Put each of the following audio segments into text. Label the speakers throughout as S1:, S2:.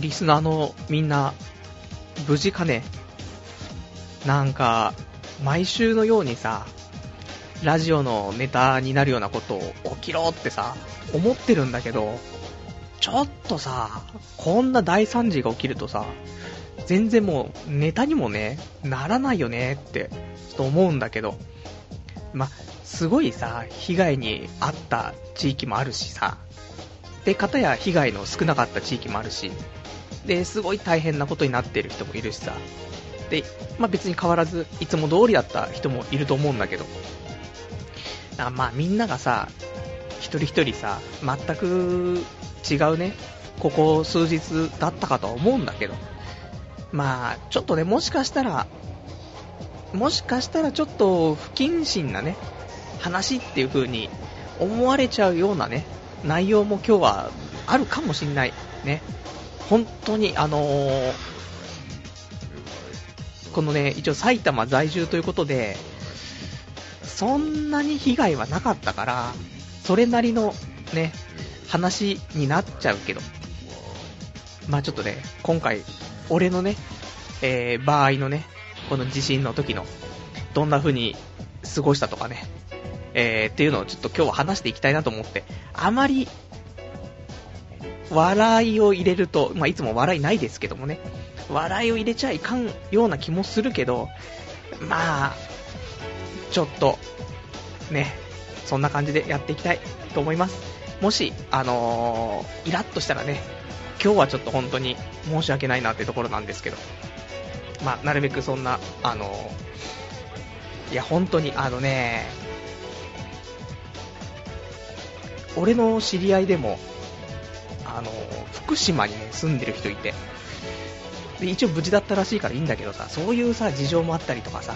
S1: リスナーのみんな、無事かね？なんか、毎週のようにさ、ラジオのネタになるようなことを起きろってさ、思ってるんだけど、ちょっとさ、こんな大惨事が起きるとさ、全然もうネタにもね、ならないよねって、ちょっと思うんだけど、ま、すごいさ、被害に遭った地域もあるしさ、で、方や被害の少なかった地域もあるし、で、すごい大変なことになってる人もいるしさ、で、まあ、別に変わらず、いつも通りだった人もいると思うんだけど、あまあみんながさ、一人一人さ、全く違うね、ここ数日だったかとは思うんだけど、まあ、ちょっとね、もしかしたら、もしかしたらちょっと不謹慎なね、話っていう風に思われちゃうようなね、内容も今日はあるかもしんない。ね。本当に、あのー、このね、一応埼玉在住ということで、そんなに被害はなかったから、それなりのね、話になっちゃうけど、まあちょっとね、今回、俺のね、えー、場合のね、この地震の時の、どんな風に過ごしたとかね、えー、っていうのをちょっと今日は話していきたいなと思って、あまり、笑いを入れると、まあいつも笑いないですけどもね、笑いを入れちゃいかんような気もするけど、まあ、ちょっと、ね、そんな感じでやっていきたいと思います。もし、あのー、イラッとしたらね、今日はちょっと本当に申し訳ないなってところなんですけど、まあ、なるべくそんな、あのー、いや、本当に、あのね、俺の知り合いでも、あの、福島にね、住んでる人いて、で、一応無事だったらしいからいいんだけどさ、そういうさ、事情もあったりとかさ、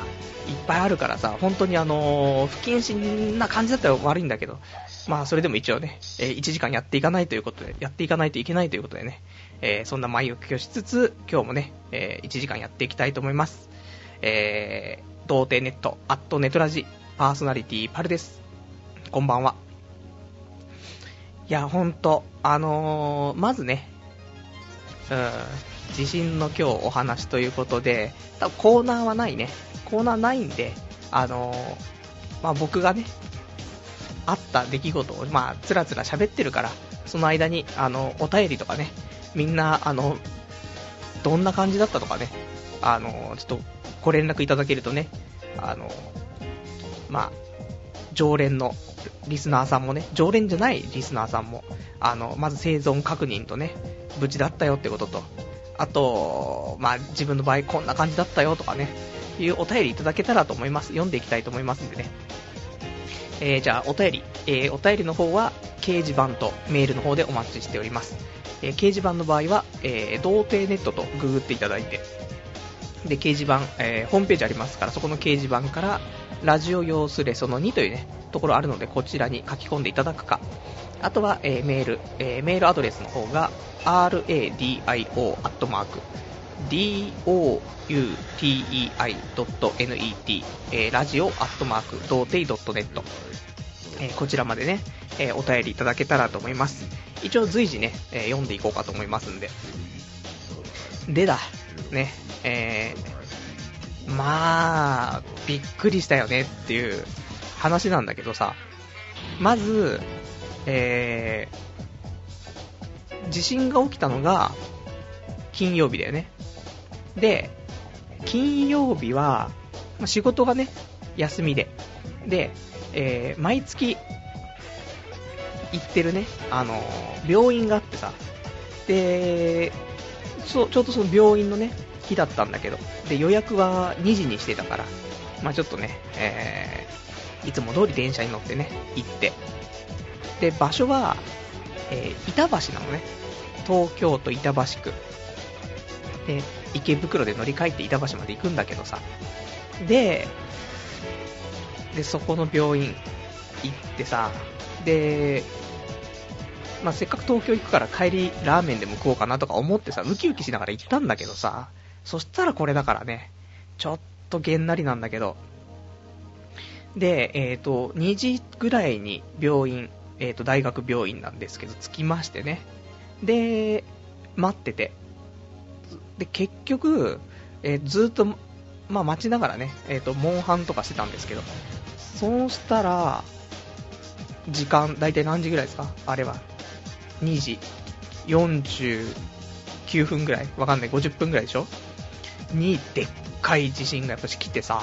S1: いっぱいあるからさ、本当にあの、不謹慎な感じだったら悪いんだけど、まあそれでも一応ね、えー、1時間やっていかないということで、やっていかないといけないということでね、えー、そんな前置きをしつつ、今日もね、えー、1時間やっていきたいと思います。えー、童貞ネット、アットネトラジ、パーソナリティパルです。こんばんは。いや、ほんと、あのー、まずね、うん、地震の今日お話ということで、多分コーナーはないね。コーナーないんで、あのー、まあ、僕がね、あった出来事を、まあ、つらつら喋ってるから、その間に、あの、お便りとかね、みんな、あの、どんな感じだったとかね、あの、ちょっと、ご連絡いただけるとね、あの、まあ、常連のリスナーさんもね、常連じゃないリスナーさんも、あの、まず生存確認とね、無事だったよってことと、あと、まあ、自分の場合こんな感じだったよとかね、いうお便りいただけたらと思います。読んでいきたいと思いますんでね。えー、じゃあ、お便り。えー、お便りの方は、掲示板とメールの方でお待ちしております。えー、掲示板の場合は、えー、童貞ネットとググっていただいて、で、掲示板、えー、ホームページありますから、そこの掲示板から、ラジオ用スレその2というね、ところあるので、こちらに書き込んでいただくか、あとは、えー、メール、えー、メールアドレスの方が、radio.doutei.net、えー、ラジオアットマーク、童貞 .net、えー、こちらまでね、えー、お便りいただけたらと思います。一応随時ね、えー、読んでいこうかと思いますんで。でだ、ね、えー、まあ、びっくりしたよねっていう話なんだけどさ、まず、えー、地震が起きたのが、金曜日だよね。で、金曜日は、ま、仕事がね、休みで。で、えー、毎月、行ってるね、あのー、病院があってさ、で、そう、ちょうどその病院のね、日だったんだけど、で、予約は2時にしてたから、まあちょっとね、えー、いつも通り電車に乗ってね、行って、で、場所は、えー、板橋なのね。東京都板橋区。で、池袋で乗り換えて板橋まで行くんだけどさ。で、で、そこの病院行ってさ、で、まあ、せっかく東京行くから帰りラーメンでも食おうかなとか思ってさ、ウキウキしながら行ったんだけどさ、そしたらこれだからね、ちょっとげんなりなんだけど、で、えっ、ー、と、2時ぐらいに病院えっ、ー、と、大学病院なんですけど、着きましてね。で、待ってて。で、結局、えーずっと、まあ待ちながらね、えっ、と、モンハンとかしてたんですけど、そうしたら、時間、大体何時ぐらいですか？あれは。2時49分ぐらい？わかんない。50分ぐらいでしょ？に、でっかい地震がやっぱし来てさ。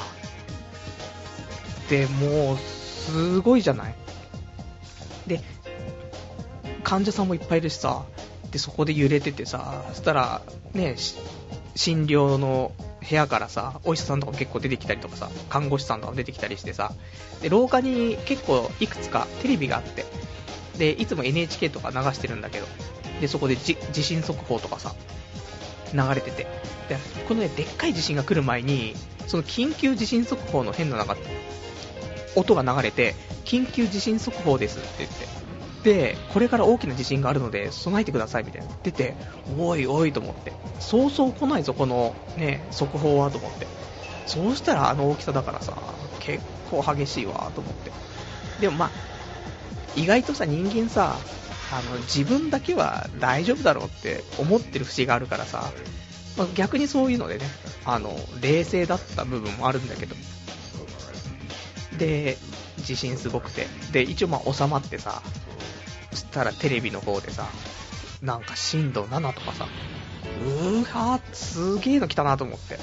S1: で、もう、すごいじゃない？で、患者さんもいっぱいいるしさ、で、そこで揺れててさ、そしたら、ね、診療の部屋からさ、お医者さんとか結構出てきたりとかさ、看護師さんとか出てきたりしてさ、で、廊下に結構いくつかテレビがあって、で、いつも NHK とか流してるんだけど、で、そこでじ地震速報とかさ、流れてて、で、このね、でっかい地震が来る前に、その緊急地震速報の変ななんか、音が流れて、緊急地震速報ですって言って、で、これから大きな地震があるので備えてくださいみたいな。出て、おいおいと思って。そうそう来ないぞ、このね、速報はと思って。そうしたらあの大きさだからさ、結構激しいわと思って。でもまあ、意外とさ、人間さ、あの、自分だけは大丈夫だろうって思ってる節があるからさ、まあ逆にそういうのでね、あの、冷静だった部分もあるんだけど。で、地震すごくて。で、一応まあ収まってさ、そしたらテレビの方でさ、なんか震度7とかさ、うわ、すげーの来たなと思って。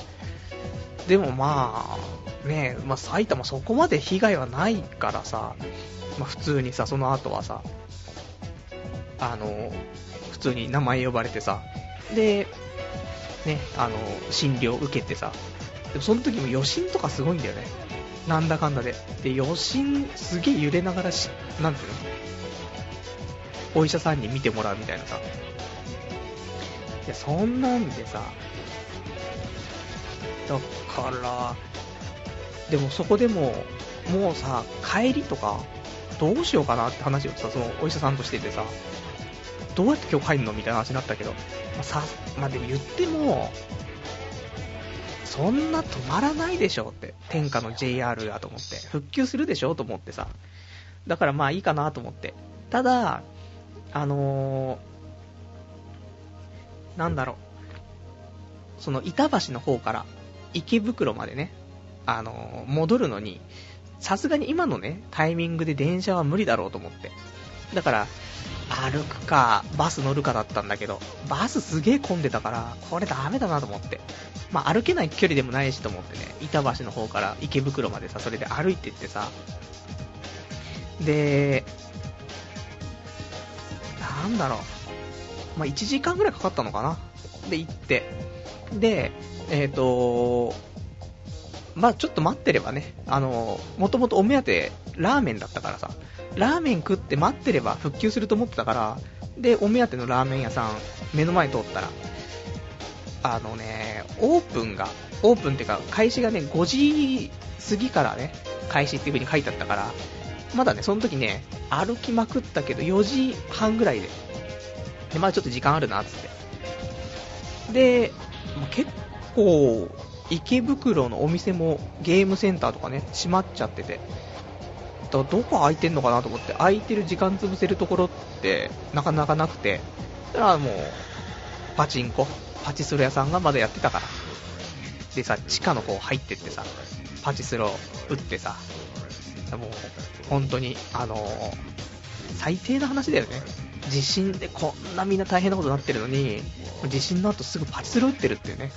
S1: でもまあ、ねまあ埼玉そこまで被害はないからさ、まあ普通にさ、その後はさ、あの、普通に名前呼ばれてさ、で、ね、あの、診療受けてさ、でもその時も余震とかすごいんだよね。なんだかんだで。で、余震すげえ揺れながらし、なんていうの？お医者さんに見てもらうみたいなさ。いや、そんなんでさ、だから、でもそこでも、もうさ、帰りとか、どうしようかなって話をさ、そのお医者さんとしててさ、どうやって今日帰るのみたいな話になったけど、まあ、さ、まあ、でも言っても、そんな止まらないでしょって、天下の JR がと思って、復旧するでしょと思ってさ、だからまあいいかなと思って。ただ、あのー、なんだろう、その板橋の方から池袋までね、あのー、戻るのに、さすがに今のね、タイミングで電車は無理だろうと思って。だから、歩くか、バス乗るかだったんだけど、バスすげえ混んでたから、これダメだなと思って。まあ歩けない距離でもないしと思ってね、板橋の方から池袋までさ、それで歩いてってさ、で、なんだろう、まあ1時間ぐらいかかったのかな。で、行って。で、えっ、とまあちょっと待ってればね、あの、もともとお目当てラーメンだったからさ、ラーメン食って待ってれば復旧すると思ってたから、で、お目当てのラーメン屋さん、目の前通ったら、あのね、オープンが、オープンっていうか、開始がね、5時過ぎからね、開始っていう風に書いてあったから、まだね、その時ね、歩きまくったけど、4時半ぐらいで、で、まだちょっと時間あるな、つって。で、結構、池袋のお店もゲームセンターとかね、閉まっちゃってて、どこ空いてんのかなと思って、空いてる時間潰せるところってなかなかなくて、だからもう、パチンコ、パチスロ屋さんがまだやってたから。でさ、地下の方入ってってさ、パチスロ打ってさ、もう、本当に、あのー最低な話だよね。地震でこんなみんな大変なことになってるのに、地震の後すぐパチスロ打ってるっていうね。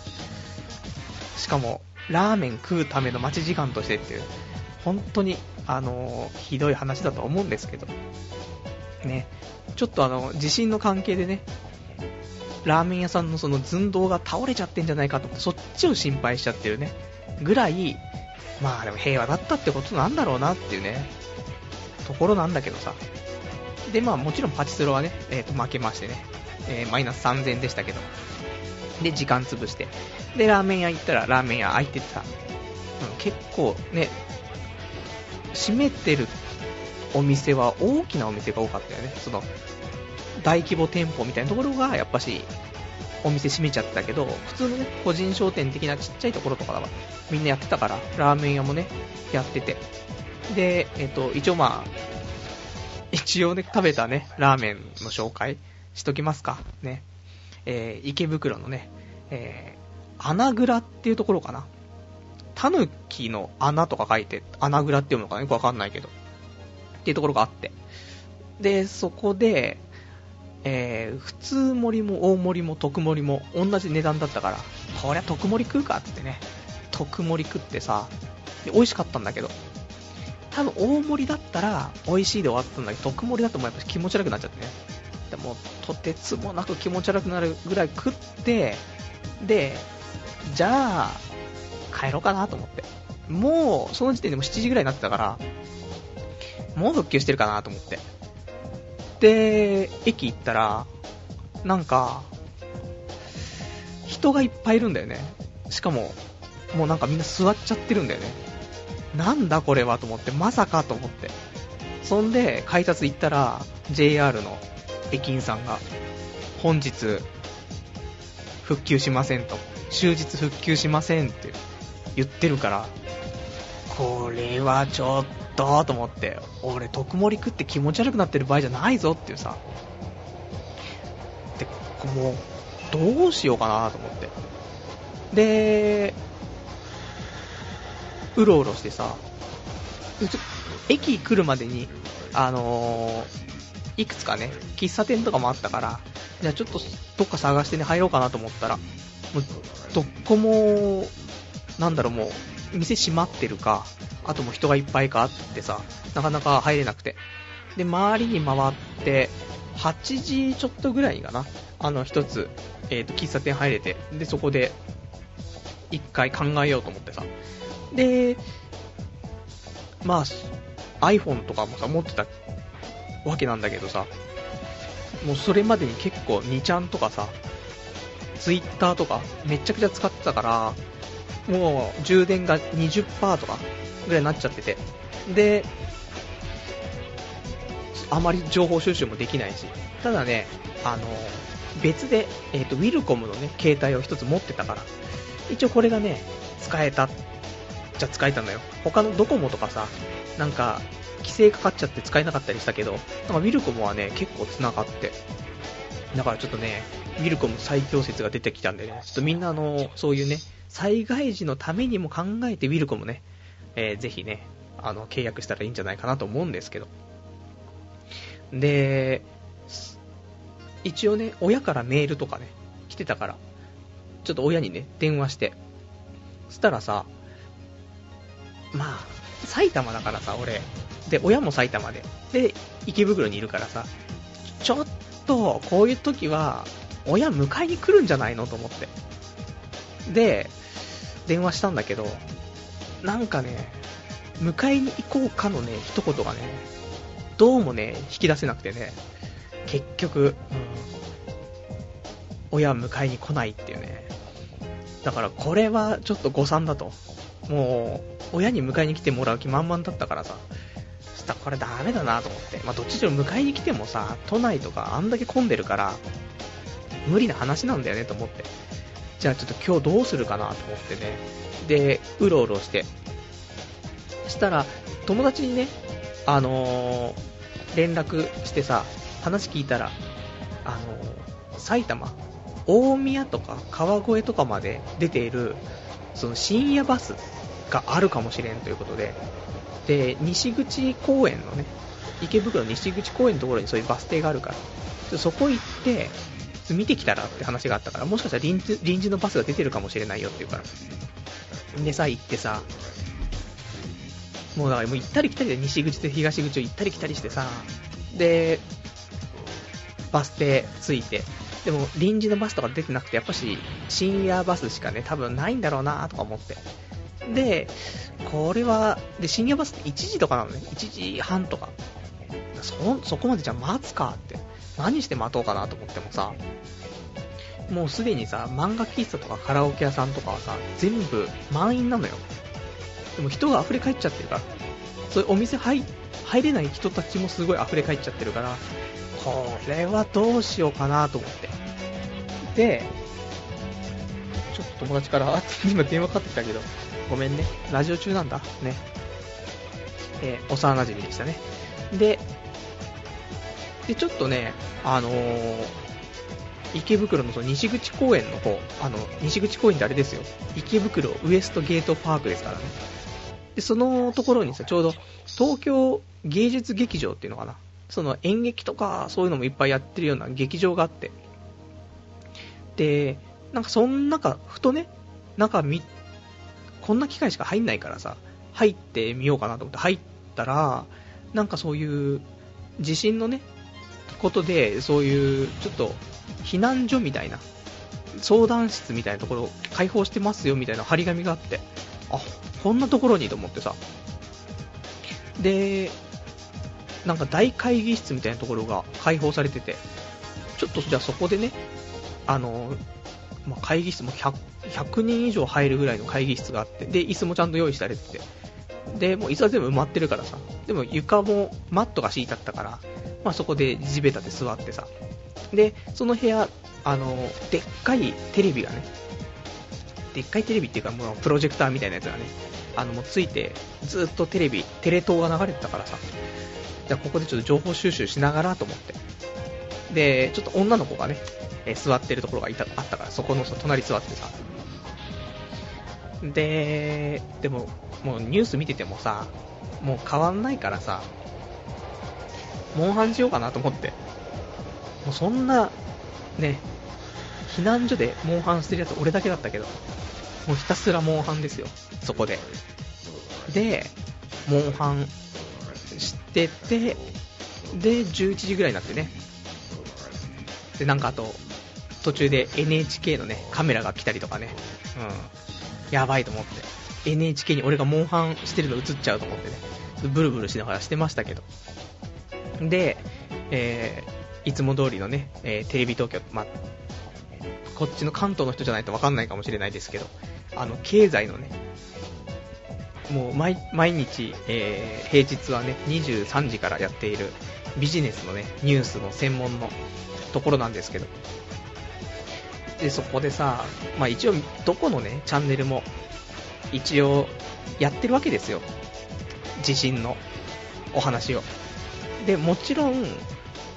S1: しかも、ラーメン食うための待ち時間としてっていう、本当に、あのひどい話だと思うんですけど、ね、ちょっとあの、地震の関係でね、ラーメン屋さんのその寸胴が倒れちゃってんじゃないかと思って、そっちを心配しちゃってるね、ぐらい、まあでも平和だったってことなんだろうなっていうね、ところなんだけどさ。で、まあもちろんパチスロはね、えーと負けましてね、えーマイナス3000でしたけど、で、時間潰して、で、ラーメン屋行ったらラーメン屋開いててさ、うん結構ね、閉めてるお店は大きなお店が多かったよね。その、大規模店舗みたいなところが、やっぱし、お店閉めちゃったけど、普通のね、個人商店的なちっちゃいところとかは、みんなやってたから、ラーメン屋もね、やってて。で、えっ、と、一応まあ、一応ね、食べたね、ラーメンの紹介しときますか。ね。えー池袋のね、えー、穴蔵っていうところかな。タヌキの穴とか書いて、穴蔵って読むのかなよくわかんないけど。っていうところがあって。で、そこで、えー、普通盛りも大盛りも特盛りも同じ値段だったから、こりゃ特盛り食うかってってね、特盛り食ってさ、で美味しかったんだけど、多分大盛りだったら美味しいで終わったんだけど、特盛りだともうやっぱ気持ち悪くなっちゃってね。でも、とてつもなく気持ち悪くなるぐらい食って、で、じゃあ、帰ろうかなと思って。もう、その時点でも7時ぐらいになってたから、もう復旧してるかなと思って。で、駅行ったら、なんか、人がいっぱいいるんだよね。しかも、もうなんかみんな座っちゃってるんだよね。なんだこれはと思って、まさかと思って。そんで、改札行ったら、JR の駅員さんが、本日、復旧しませんと。終日復旧しませんって言ってるから、これはちょっとと思って、俺、特盛り食って気持ち悪くなってる場合じゃないぞっていうさ。で、もう、どうしようかなと思って。で、うろうろしてさ、駅来るまでに、あのー、いくつかね、喫茶店とかもあったから、じゃあちょっとどっか探してね、入ろうかなと思ったら、もう、どこも、なんだろう、もう、店閉まってるか、あともう人がいっぱいかあってさ、なかなか入れなくて。で、周りに回って、8時ちょっとぐらいかな、あの、一つ、えっ、ー、と、喫茶店入れて、で、そこで、一回考えようと思ってさ。で、まあ、iPhone とかもさ、持ってたわけなんだけどさ、もうそれまでに結構2ちゃんとかさ、Twitter とかめちゃくちゃ使ってたから、もう充電が20%とかぐらいになっちゃってて、で、あまり情報収集もできないし、ただね、あの、別で、え、ー、と、ウィルコムのね、携帯を一つ持ってたから、一応これがね、使えた、じゃ使えたのよ。他のドコモとかさ、なんか、規制かかっちゃって使えなかったりしたけど、なんかウィルコムはね、結構繋がって、だからちょっとね、ウィルコム最強説が出てきたんでね、ちょっとみんなあの、そういうね、災害時のためにも考えてウィルコムね、えー、ぜひね、あの、契約したらいいんじゃないかなと思うんですけど。で、一応ね、親からメールとかね、来てたから、ちょっと親にね、電話して、そしたらさ、まあ、埼玉だからさ、俺、で、親も埼玉で、で、池袋にいるからさ、ちょっと、こういう時は、親迎えに来るんじゃないのと思って。で、電話したんだけど、なんかね、迎えに行こうかのね、一言がね、どうもね、引き出せなくてね、結局、うん、親は迎えに来ないっていうね。だからこれはちょっと誤算だと。もう、親に迎えに来てもらう気満々だったからさ、そしたらこれダメだなと思って。まあどっちにしろ迎えに来てもさ、都内とかあんだけ混んでるから、無理な話なんだよねと思って。じゃあちょっと今日どうするかなと思ってね。で、うろうろして。したら、友達にね、あのー、連絡してさ、話聞いたら、あのー、埼玉、大宮とか川越とかまで出ている、その深夜バスがあるかもしれんということで、で、西口公園のね、池袋西口公園のところにそういうバス停があるから、そこ行って、見てきたらって話があったから、もしかしたら臨時臨時のバスが出てるかもしれないよって言うから。でさ、行ってさ、もうだからもう行ったり来たりで西口と東口を行ったり来たりしてさ、で、バス停着いて、でも臨時のバスとか出てなくて、やっぱし深夜バスしかね、多分ないんだろうなとか思って。で、これは、で、深夜バスって1時とかなのね。1時半とか。そ、そこまでじゃ待つかって。何して待とうかなと思ってもさ、もうすでにさ、漫画喫茶とかカラオケ屋さんとかはさ、全部満員なのよ。でも人が溢れ返っちゃってるから。そういうお店入入れない人たちもすごい溢れ返っちゃってるから、これはどうしようかなと思って。で、ちょっと友達から、今電話かかってきたけど、ごめんね。ラジオ中なんだ。ね。えー、幼馴染でしたね。で、で、ちょっとね、あのー、池袋のその西口公園の方、あの、西口公園ってあれですよ。池袋ウエストゲートパークですからね。で、そのところにさ、ちょうど東京芸術劇場っていうのかな。その演劇とかそういうのもいっぱいやってるような劇場があって。で、なんかそん中、ふとね、中見、こんな機会しか入んないからさ、入ってみようかなと思って入ったら、なんかそういう地震のね、ことで、そういうちょっと避難所みたいな、相談室みたいなところを開放してますよみたいな張り紙があって、あ、こんなところにと思ってさ。で、なんか大会議室みたいなところが開放されてて、ちょっとじゃあそこでね、あの、まあ、会議室も 100, 100人以上入るぐらいの会議室があって、で、椅子もちゃんと用意されてて、で、もう椅子は全部埋まってるからさ、でも床もマットが敷いてあったから、まあ、そこで地べたで座ってさ、で、その部屋、あの、でっかいテレビがね、でっかいテレビっていうか、もうプロジェクターみたいなやつがね、あの、もうついて、ずっとテレビ、テレ東が流れてたからさ、じゃあここでちょっと情報収集しながらと思って、で、ちょっと女の子がね、え座ってるところがいたあったから、そこの隣座ってさ、で、でも、もうニュース見ててもさ、もう変わんないからさ、モンハンしようかなと思って。もうそんな、ね、避難所でモンハンしてるやつ俺だけだったけど、もうひたすらモンハンですよ、そこで。で、モンハンしてて、で、11時ぐらいになってね。で、なんかあと、途中で NHK のね、カメラが来たりとかね。うん。やばいと思って。NHK に俺がモンハンしてるの映っちゃうと思ってね。ブルブルしながらしてましたけど。で、えー、いつも通りのね、えー、テレビ東京、ま、こっちの関東の人じゃないと分かんないかもしれないですけど、あの、経済のね、もう毎日、えー、平日はね、23時からやっているビジネスのね、ニュースの専門のところなんですけど、で、そこでさ、まあ一応、どこのね、チャンネルも、一応、やってるわけですよ。地震のお話を。で、もちろん、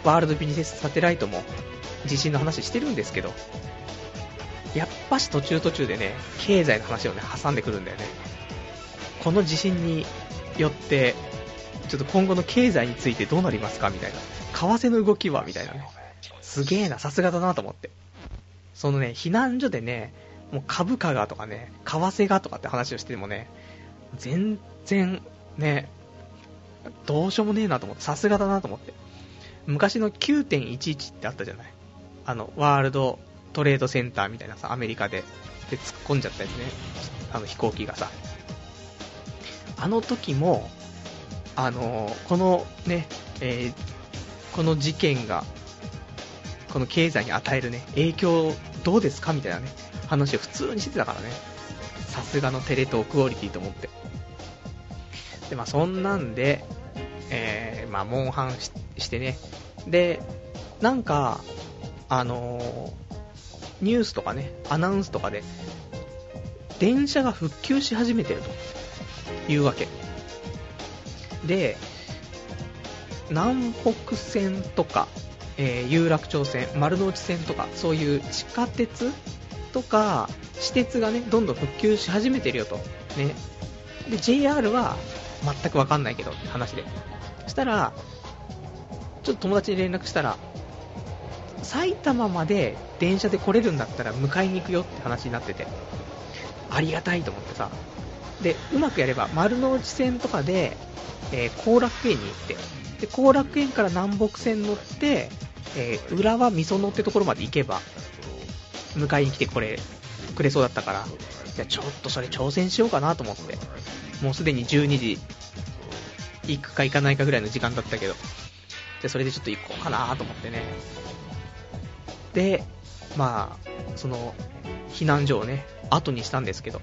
S1: ワールドビジネスサテライトも地震の話してるんですけど、やっぱし途中途中でね、経済の話をね、挟んでくるんだよね。この地震によって、ちょっと今後の経済についてどうなりますかみたいな。為替の動きはみたいなね。すげえな、さすがだなと思って。そのね、避難所でね、もう株価がとかね、為替がとかって話をしてもね、全然ね、どうしようもねえなと思って、さすがだなと思って。昔の9.11ってあったじゃないあの、ワールドトレードセンターみたいなさ、アメリカで、で突っ込んじゃったやつね。あの飛行機がさ。あの時も、あのこのね、えー、この事件が、この経済に与えるね、影響どうですかみたいなね、話を普通にしてたからね。さすがのテレ東クオリティと思って。で、まあそんなんで、まあモンハンしてね。で、なんか、あの、ニュースとかね、アナウンスとかで、電車が復旧し始めてるというわけ。で、南北線とか、えー、有楽町線、丸の内線とか、そういう地下鉄とか、私鉄がね、どんどん復旧し始めてるよと。ね。で、JR は全くわかんないけどって話で。したら、ちょっと友達に連絡したら、埼玉まで電車で来れるんだったら迎えに行くよって話になってて、ありがたいと思ってさ。で、うまくやれば丸の内線とかで、えー、後楽園に行って、で、後楽園から南北線乗って、えー、浦和美園ってところまで行けば、迎えに来てこれ、くれそうだったから、じゃちょっとそれ挑戦しようかなと思って、もうすでに12時、行くか行かないかぐらいの時間だったけど、で、それでちょっと行こうかなと思ってね。で、まあ、その、避難所をね、後にしたんですけど、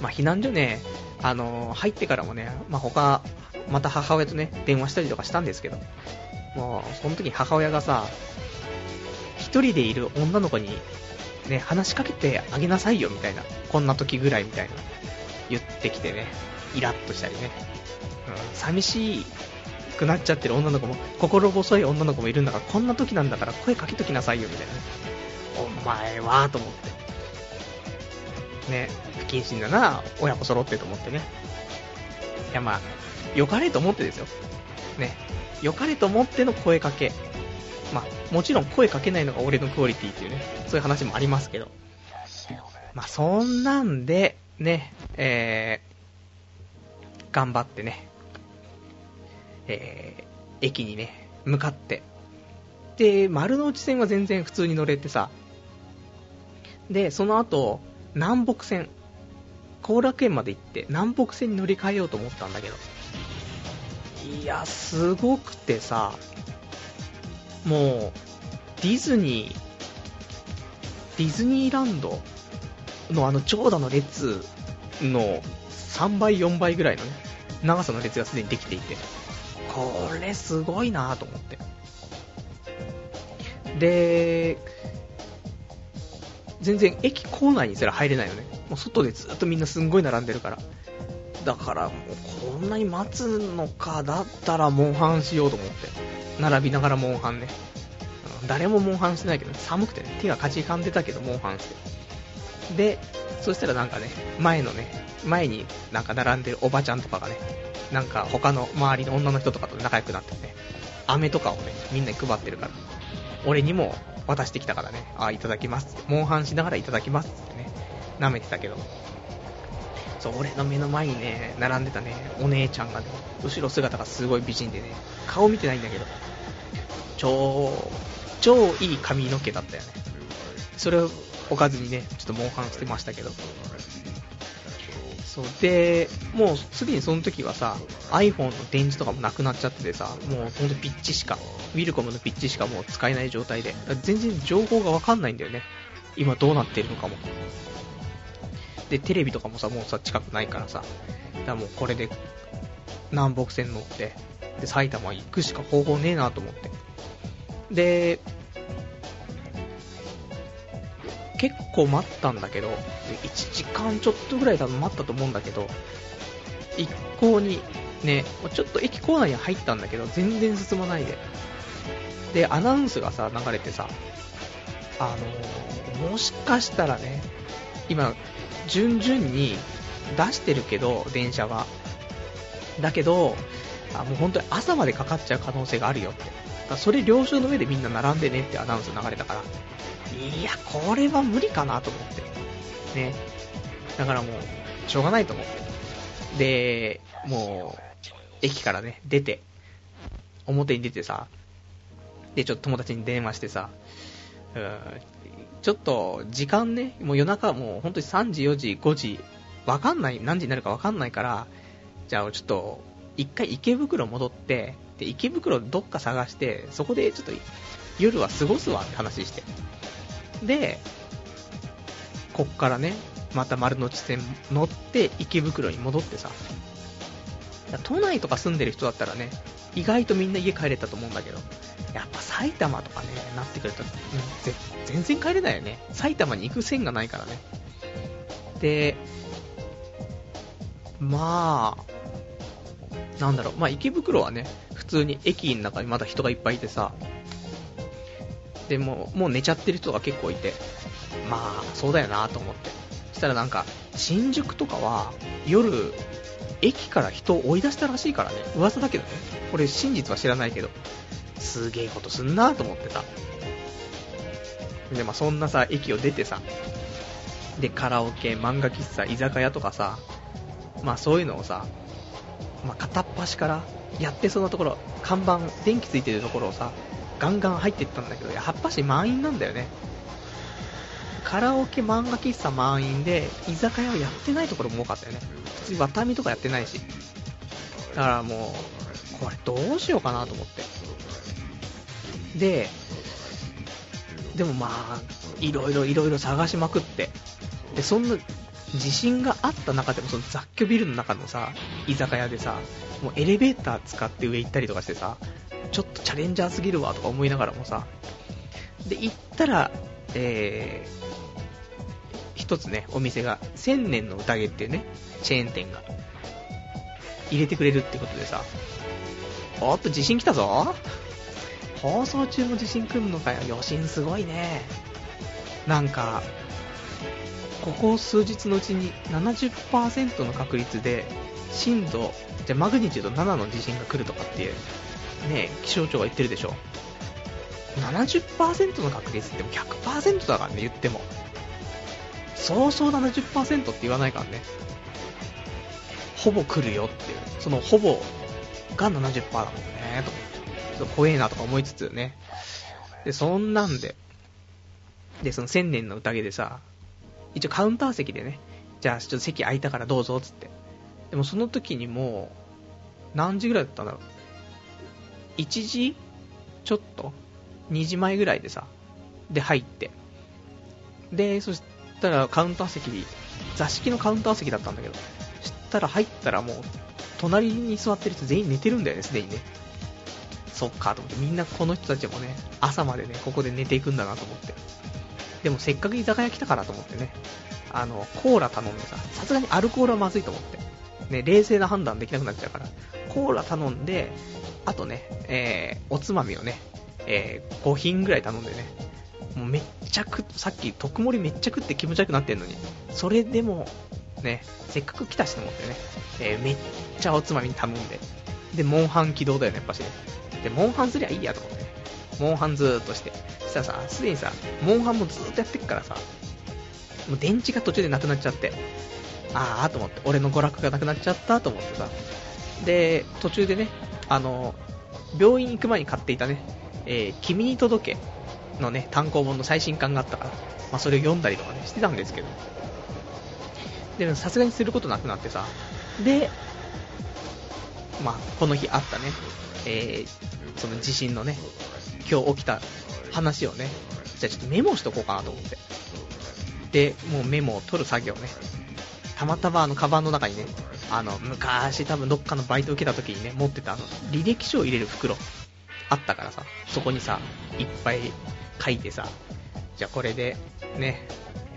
S1: まあ、避難所ね、あの、入ってからもね、まあ、他、また母親とね、電話したりとかしたんですけど、もう、その時に母親がさ、一人でいる女の子に、ね、話しかけてあげなさいよ、みたいな。こんな時ぐらいみたいな。言ってきてね、イラッとしたりね。うん、寂しくなっちゃってる女の子も、心細い女の子もいるんだから、こんな時なんだから声かけときなさいよ、みたいなね。お前は、と思って。ね、不謹慎だな、親子揃ってと思ってね。いや、まあ、良かれと思ってですよ。ね、良かれと思っての声かけ。まあ、もちろん声かけないのが俺のクオリティっていうね、そういう話もありますけど。まあ、そんなんで、ね、えー、頑張ってね、えー、駅にね、向かって。で、丸の内線は全然普通に乗れてさ、で、その後、南北線、後楽園まで行って、南北線に乗り換えようと思ったんだけど、いや、すごくてさ、もう、ディズニー、ディズニーランドのあの長蛇の列の3倍、4倍ぐらいのね、長さの列がすでにできていて、これすごいなと思って。で、全然駅構内にすら入れないよね。もう外でずっとみんなすんごい並んでるから。だからもうこんなに待つのかだったらモンハンしようと思って。並びながらモンハンね。誰もモンハンしてないけど、寒くてね、手がかじかんでたけどモンハンして。で、そしたらなんかね、前のね、前になんか並んでるおばちゃんとかがね、なんか他の周りの女の人とかと仲良くなってね、飴とかをね、みんなに配ってるから、俺にも渡してきたからね、あ、いただきます。モンハンしながらいただきますってね、舐めてたけど、そう、俺の目の前にね、並んでたね、お姉ちゃんがね、後ろ姿がすごい美人でね、顔見てないんだけど、超、超いい髪の毛だったよね。それを置かずにね、ちょっとモンハンしてましたけど。そう。で、もうすでにその時はさ、iPhone の電池とかもなくなっちゃっててさ、もうほんとピッチしか、ウィルコムのピッチしかもう使えない状態で、全然情報がわかんないんだよね。今どうなってるのかも。で、テレビとかもさ、もうさ、近くないからさ、だからもうこれで、南北線乗って、で、埼玉行くしか方法ねえなと思って。で、結構待ったんだけど、1時間ちょっとぐらい多分待ったと思うんだけど、一向にね、ちょっと駅構内に入ったんだけど、全然進まないで。で、アナウンスがさ、流れてさ、あのー、もしかしたらね、今、順々に出してるけど、電車は。だけど、あもう本当に朝までかかっちゃう可能性があるよって。だそれ了承の上でみんな並んでねってアナウンス流れたから、いや、これは無理かなと思って。ね。だからもう、しょうがないと思って。で、もう、駅からね、出て、表に出てさ、で、ちょっと友達に電話してさ、うん、ちょっと時間ね、もう夜中もう本当に3時、4時、5時、わかんない、何時になるかわかんないから、じゃあちょっと、一回池袋戻って、で、池袋どっか探して、そこでちょっと夜は過ごすわって話して。で、こっからね、また丸の内線乗って池袋に戻ってさ、都内とか住んでる人だったらね、意外とみんな家帰れたと思うんだけど、やっぱ埼玉とかね、なってくると、うん、全然帰れないよね。埼玉に行く線がないからね。で、まあ、なんだろう、まあ池袋はね、普通に駅の中にまだ人がいっぱいいてさ、でも、もう寝ちゃってる人が結構いて、まあ、そうだよなと思って。そしたらなんか、新宿とかは、夜、駅から人を追い出したらしいからね、噂だけどね、これ真実は知らないけど、すげえことすんなと思ってた。で、まあそんなさ、駅を出てさ、で、カラオケ、漫画喫茶、居酒屋とかさ、まあそういうのをさ、まあ片っ端からやってそうなところ、看板、電気ついてるところをさ、ガンガン入っていったんだけど、やっぱし満員なんだよね。カラオケ、漫画喫茶満員で、居酒屋をやってないところも多かったよね。普通にワタミとかやってないし。だからもう、これどうしようかなと思って。で、でもまあ、いろいろいろいろ探しまくって、で、そんな地震があった中でもその雑居ビルの中のさ、居酒屋でさ、もうエレベーター使って上行ったりとかしてさ、ちょっとチャレンジャーすぎるわとか思いながらもさ、で、行ったら、えー、一つね、お店が、千年の宴っていうね、チェーン店が、入れてくれるってことでさ、おっと、地震来たぞ。放送中も地震来るのかよ。余震すごいね。なんか、ここ数日のうちに70%の確率で震度、じゃマグニチュード7の地震が来るとかっていう、ね、気象庁が言ってるでしょ。70%の確率って100%だからね、言っても。そうそう70%って言わないからね。ほぼ来るよっていう。そのほぼが70%だもんね、と思って。ちょっと怖えなとか思いつつね。で、そんなんで。で、その千年の宴でさ、一応カウンター席でね、じゃあちょっと席空いたからどうぞ、つって。でもその時にもう、何時ぐらいだったんだろう。1時ちょっと ?2 時前ぐらいでさ、で入って。で、そしたらカウンター席、座敷のカウンター席だったんだけど、そしたら入ったらもう、隣に座ってる人全員寝てるんだよね、すでにね。そっかと思って、みんなこの人たちもね、朝までね、ここで寝ていくんだなと思って。でもせっかく居酒屋来たからと思ってね、あの、コーラ頼んでさ、さすがにアルコールはまずいと思って。ね、冷静な判断できなくなっちゃうから、コーラ頼んで、あとね、えー、おつまみをね、えー、5品ぐらい頼んでね、もうめっちゃく、さっき特盛りめっちゃ食って気持ち悪くなってんのに、それでも、ね、せっかく来たしと思ってね、えー、めっちゃおつまみに頼んで、で、モンハン起動だよね、やっぱしね。で、モンハンすりゃいいやと思って、ね、モンハンずーっとして。そしたらさ、すでにさ、モンハンもずーっとやってっからさ、もう電池が途中でなくなっちゃって、あーと思って、俺の娯楽がなくなっちゃったと思ってさ、で、途中でね、あの、病院行く前に買っていたね、えー、君に届けのね、単行本の最新刊があったから、まあ、それを読んだりとかね、してたんですけど、でもさすがにすることなくなってさ、で、まあ、この日あったね、えー、その地震のね、今日起きた話をね、じゃあちょっとメモしとこうかなと思って。で、もうメモを取る作業ね。たまたまあの、カバンの中にね、あの、昔多分どっかのバイト受けた時にね、持ってたあの、履歴書を入れる袋、あったからさ、そこにさ、いっぱい書いてさ、じゃあこれで、ね、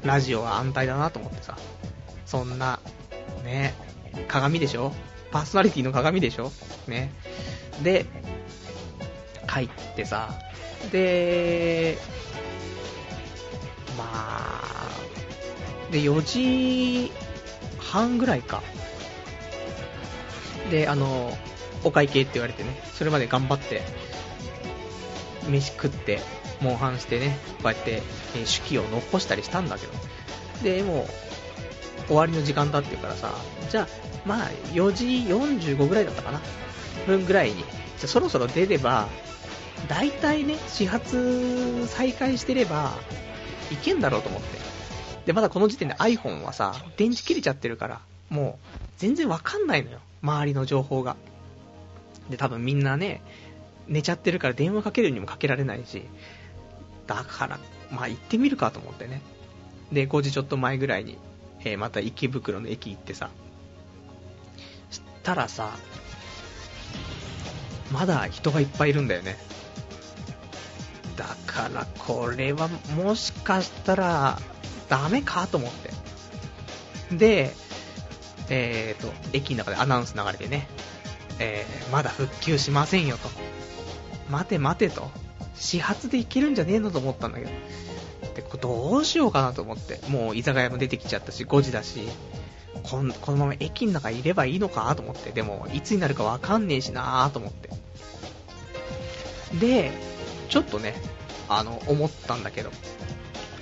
S1: ラジオは安泰だなと思ってさ、そんな、ね、鏡でしょ？パーソナリティの鏡でしょ？ね。で、帰ってさ、で、まあ、で、4時半ぐらいか。で、あの、お会計って言われてね、それまで頑張って、飯食って、モンハンしてね、こうやって、え、手記を残したりしたんだけど、で、もう、終わりの時間だって言うからさ、じゃあ、まあ、4時45ぐらいだったかな、分ぐらいに、じゃそろそろ出れば、大体ね、始発再開してれば、いけんだろうと思って。で、まだこの時点で iPhone はさ、電池切れちゃってるから、もう、全然わかんないのよ。周りの情報が。で、多分みんなね、寝ちゃってるから電話かけるにもかけられないし、だから、まあ行ってみるかと思ってね。で、5時ちょっと前ぐらいに、えー、また池袋の駅行ってさ、したらさ、まだ人がいっぱいいるんだよね。だからこれはもしかしたらダメかと思って。で、えーと、駅の中でアナウンス流れてね、えー、まだ復旧しませんよと。待て待てと。始発で行けるんじゃねえのと思ったんだけど。で、どうしようかなと思って。もう居酒屋も出てきちゃったし、5時だし、このこのまま駅の中いればいいのかと思って。でも、いつになるかわかんねえしなーと思って。で、ちょっとね、あの、思ったんだけど、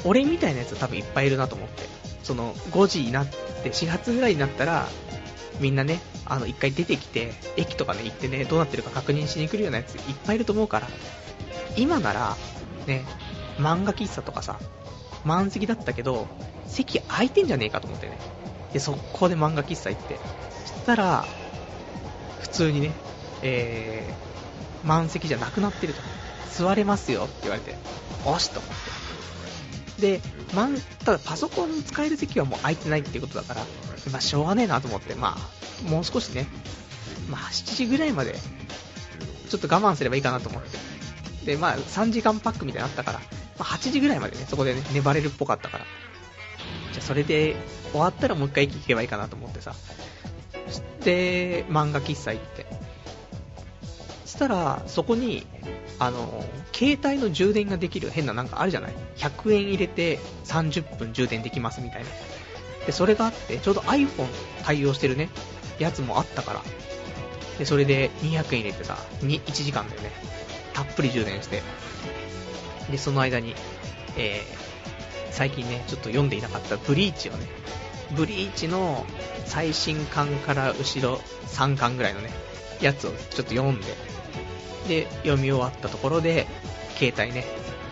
S1: 俺みたいなやつ多分いっぱいいるなと思って。その、5時になって、4月ぐらいになったら、みんなね、あの、一回出てきて、駅とかね、行ってね、どうなってるか確認しに来るようなやついっぱいいると思うから、今なら、ね、漫画喫茶とかさ、満席だったけど、席空いてんじゃねえかと思ってね。で、速攻で漫画喫茶行って。そしたら、普通にね、えー、満席じゃなくなってると。座れますよって言われて、おしと思って。で、まん、ただパソコン使える席はもう空いてないっていうことだから、まあしょうがねえなと思って、まあ、もう少しね、まあ7時ぐらいまで、ちょっと我慢すればいいかなと思って。で、まあ3時間パックみたいになったから、まあ8時ぐらいまでね、そこでね、粘れるっぽかったから、じゃそれで終わったらもう一回行けばいいかなと思ってさ、そして、漫画喫茶行って、したら、そこに、あの、携帯の充電ができる変ななんかあるじゃない ?100 円入れて30分充電できますみたいな。で、それがあって、ちょうど iPhone 対応してるね、やつもあったから。で、それで200円入れてさ、1時間だよね。たっぷり充電して。で、その間に、えー、最近ね、ちょっと読んでいなかったブリーチをね、ブリーチの最新刊から後ろ3巻ぐらいのね、やつをちょっと読んで、で、読み終わったところで、携帯ね、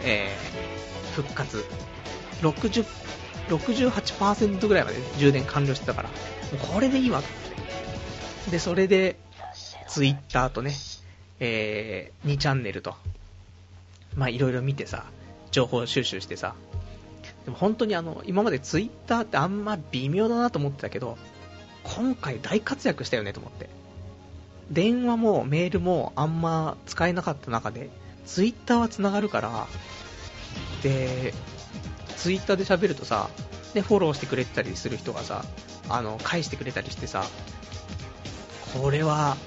S1: えー、復活。60、68%ぐらいまで充電完了してたから、もうこれでいいわと思って。で、それで、ツイッターとね、えー、2チャンネルと、まあいろいろ見てさ、情報収集してさ、でも本当にあの、今までツイッターってあんま微妙だなと思ってたけど、今回大活躍したよねと思って。電話もメールもあんま使えなかった中で、ツイッターは繋がるから、で、ツイッターで喋るとさ、で、フォローしてくれてたりする人がさ、あの、返してくれたりしてさ、これは、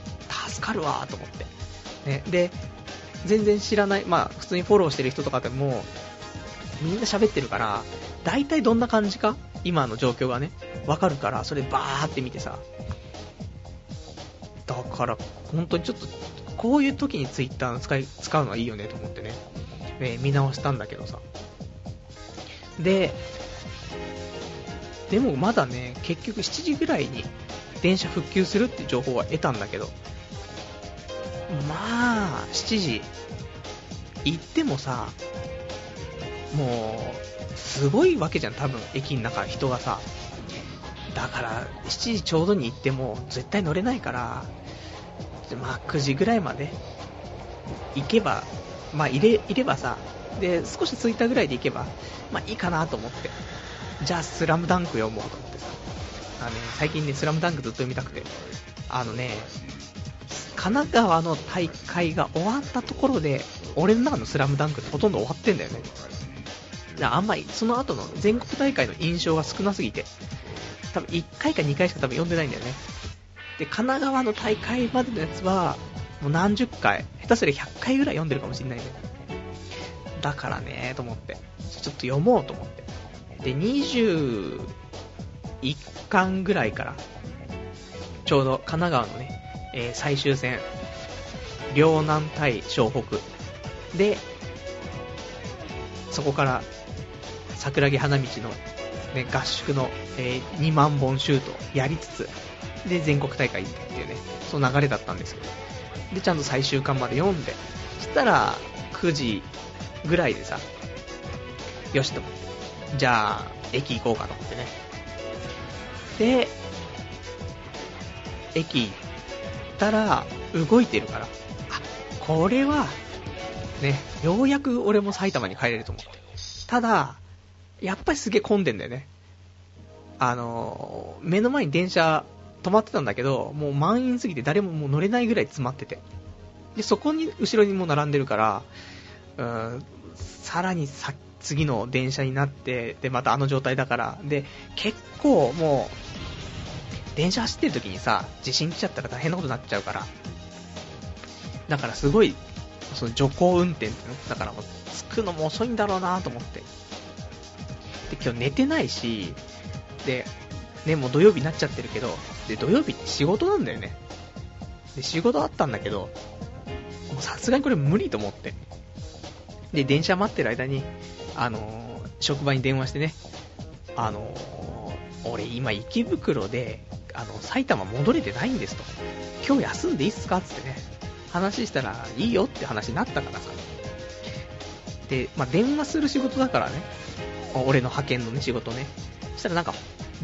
S1: 助かるわと思って。ね、で、全然知らない、まあ、普通にフォローしてる人とかでも、みんな喋ってるから、大体どんな感じか？今の状況がね、わかるから、それバーって見てさ、から、本当にちょっと、こういう時にツイッター使い使うのはいいよねと思ってね、えー、見直したんだけどさ。で、でもまだね、結局7時ぐらいに電車復旧するって情報は得たんだけど、まあ、7時、行ってもさ、もう、すごいわけじゃん、多分、駅の中、人がさ。だから、7時ちょうどに行っても、絶対乗れないから、まあ、9時ぐらいまで行けば、まあ、入れ、いればさ、で、少し着いたぐらいで行けば、まあ、いいかなと思って。じゃあ、スラムダンク読もうと思ってさ。あのね、最近ね、スラムダンクずっと読みたくて。あのね、神奈川の大会が終わったところで、俺の中のスラムダンクってほとんど終わってんだよね。あんまり、その後の全国大会の印象が少なすぎて、多分1回か2回しか多分読んでないんだよね。で、神奈川の大会までのやつは、もう何十回、下手すりゃ100回ぐらい読んでるかもしれないね。だからね、と思って。ちょっと読もうと思って。で、21巻ぐらいから、ちょうど神奈川のね、えー、最終戦、両南対湘北で、そこから桜木花道の、ね、合宿の、えー、2万本シュートやりつつ、で、全国大会行ってっていうね、その流れだったんですけど、で、ちゃんと最終巻まで読んで、そしたら、9時ぐらいでさ、よしと、じゃあ、駅行こうかと思ってね。で、駅行ったら、動いてるから、あ、これは、ね、ようやく俺も埼玉に帰れると思って。ただ、やっぱりすげえ混んでんだよね。あの、目の前に電車止まってたんだけど、もう満員すぎて誰ももう乗れないぐらい詰まってて。で、そこに、後ろにも並んでるから、うん、さらにさ、次の電車になって、で、またあの状態だから、で、結構もう、電車走ってる時にさ、地震来ちゃったら大変なことになっちゃうから、だからすごい、その徐行運転ってのだからもう、着くのも遅いんだろうなと思って。で、今日寝てないし、で、ね、もう土曜日になっちゃってるけど、で、土曜日って仕事なんだよね。で、仕事あったんだけど、もうさすがにこれ無理と思って。で、電車待ってる間に、あのー、職場に電話してね、あのー、俺今池袋で、あの、埼玉戻れてないんですと。今日休んでいいっすかつってね、話したらいいよって話になったからさ。で、まあ、電話する仕事だからね、俺の派遣のね、仕事ね。そしたらなんか、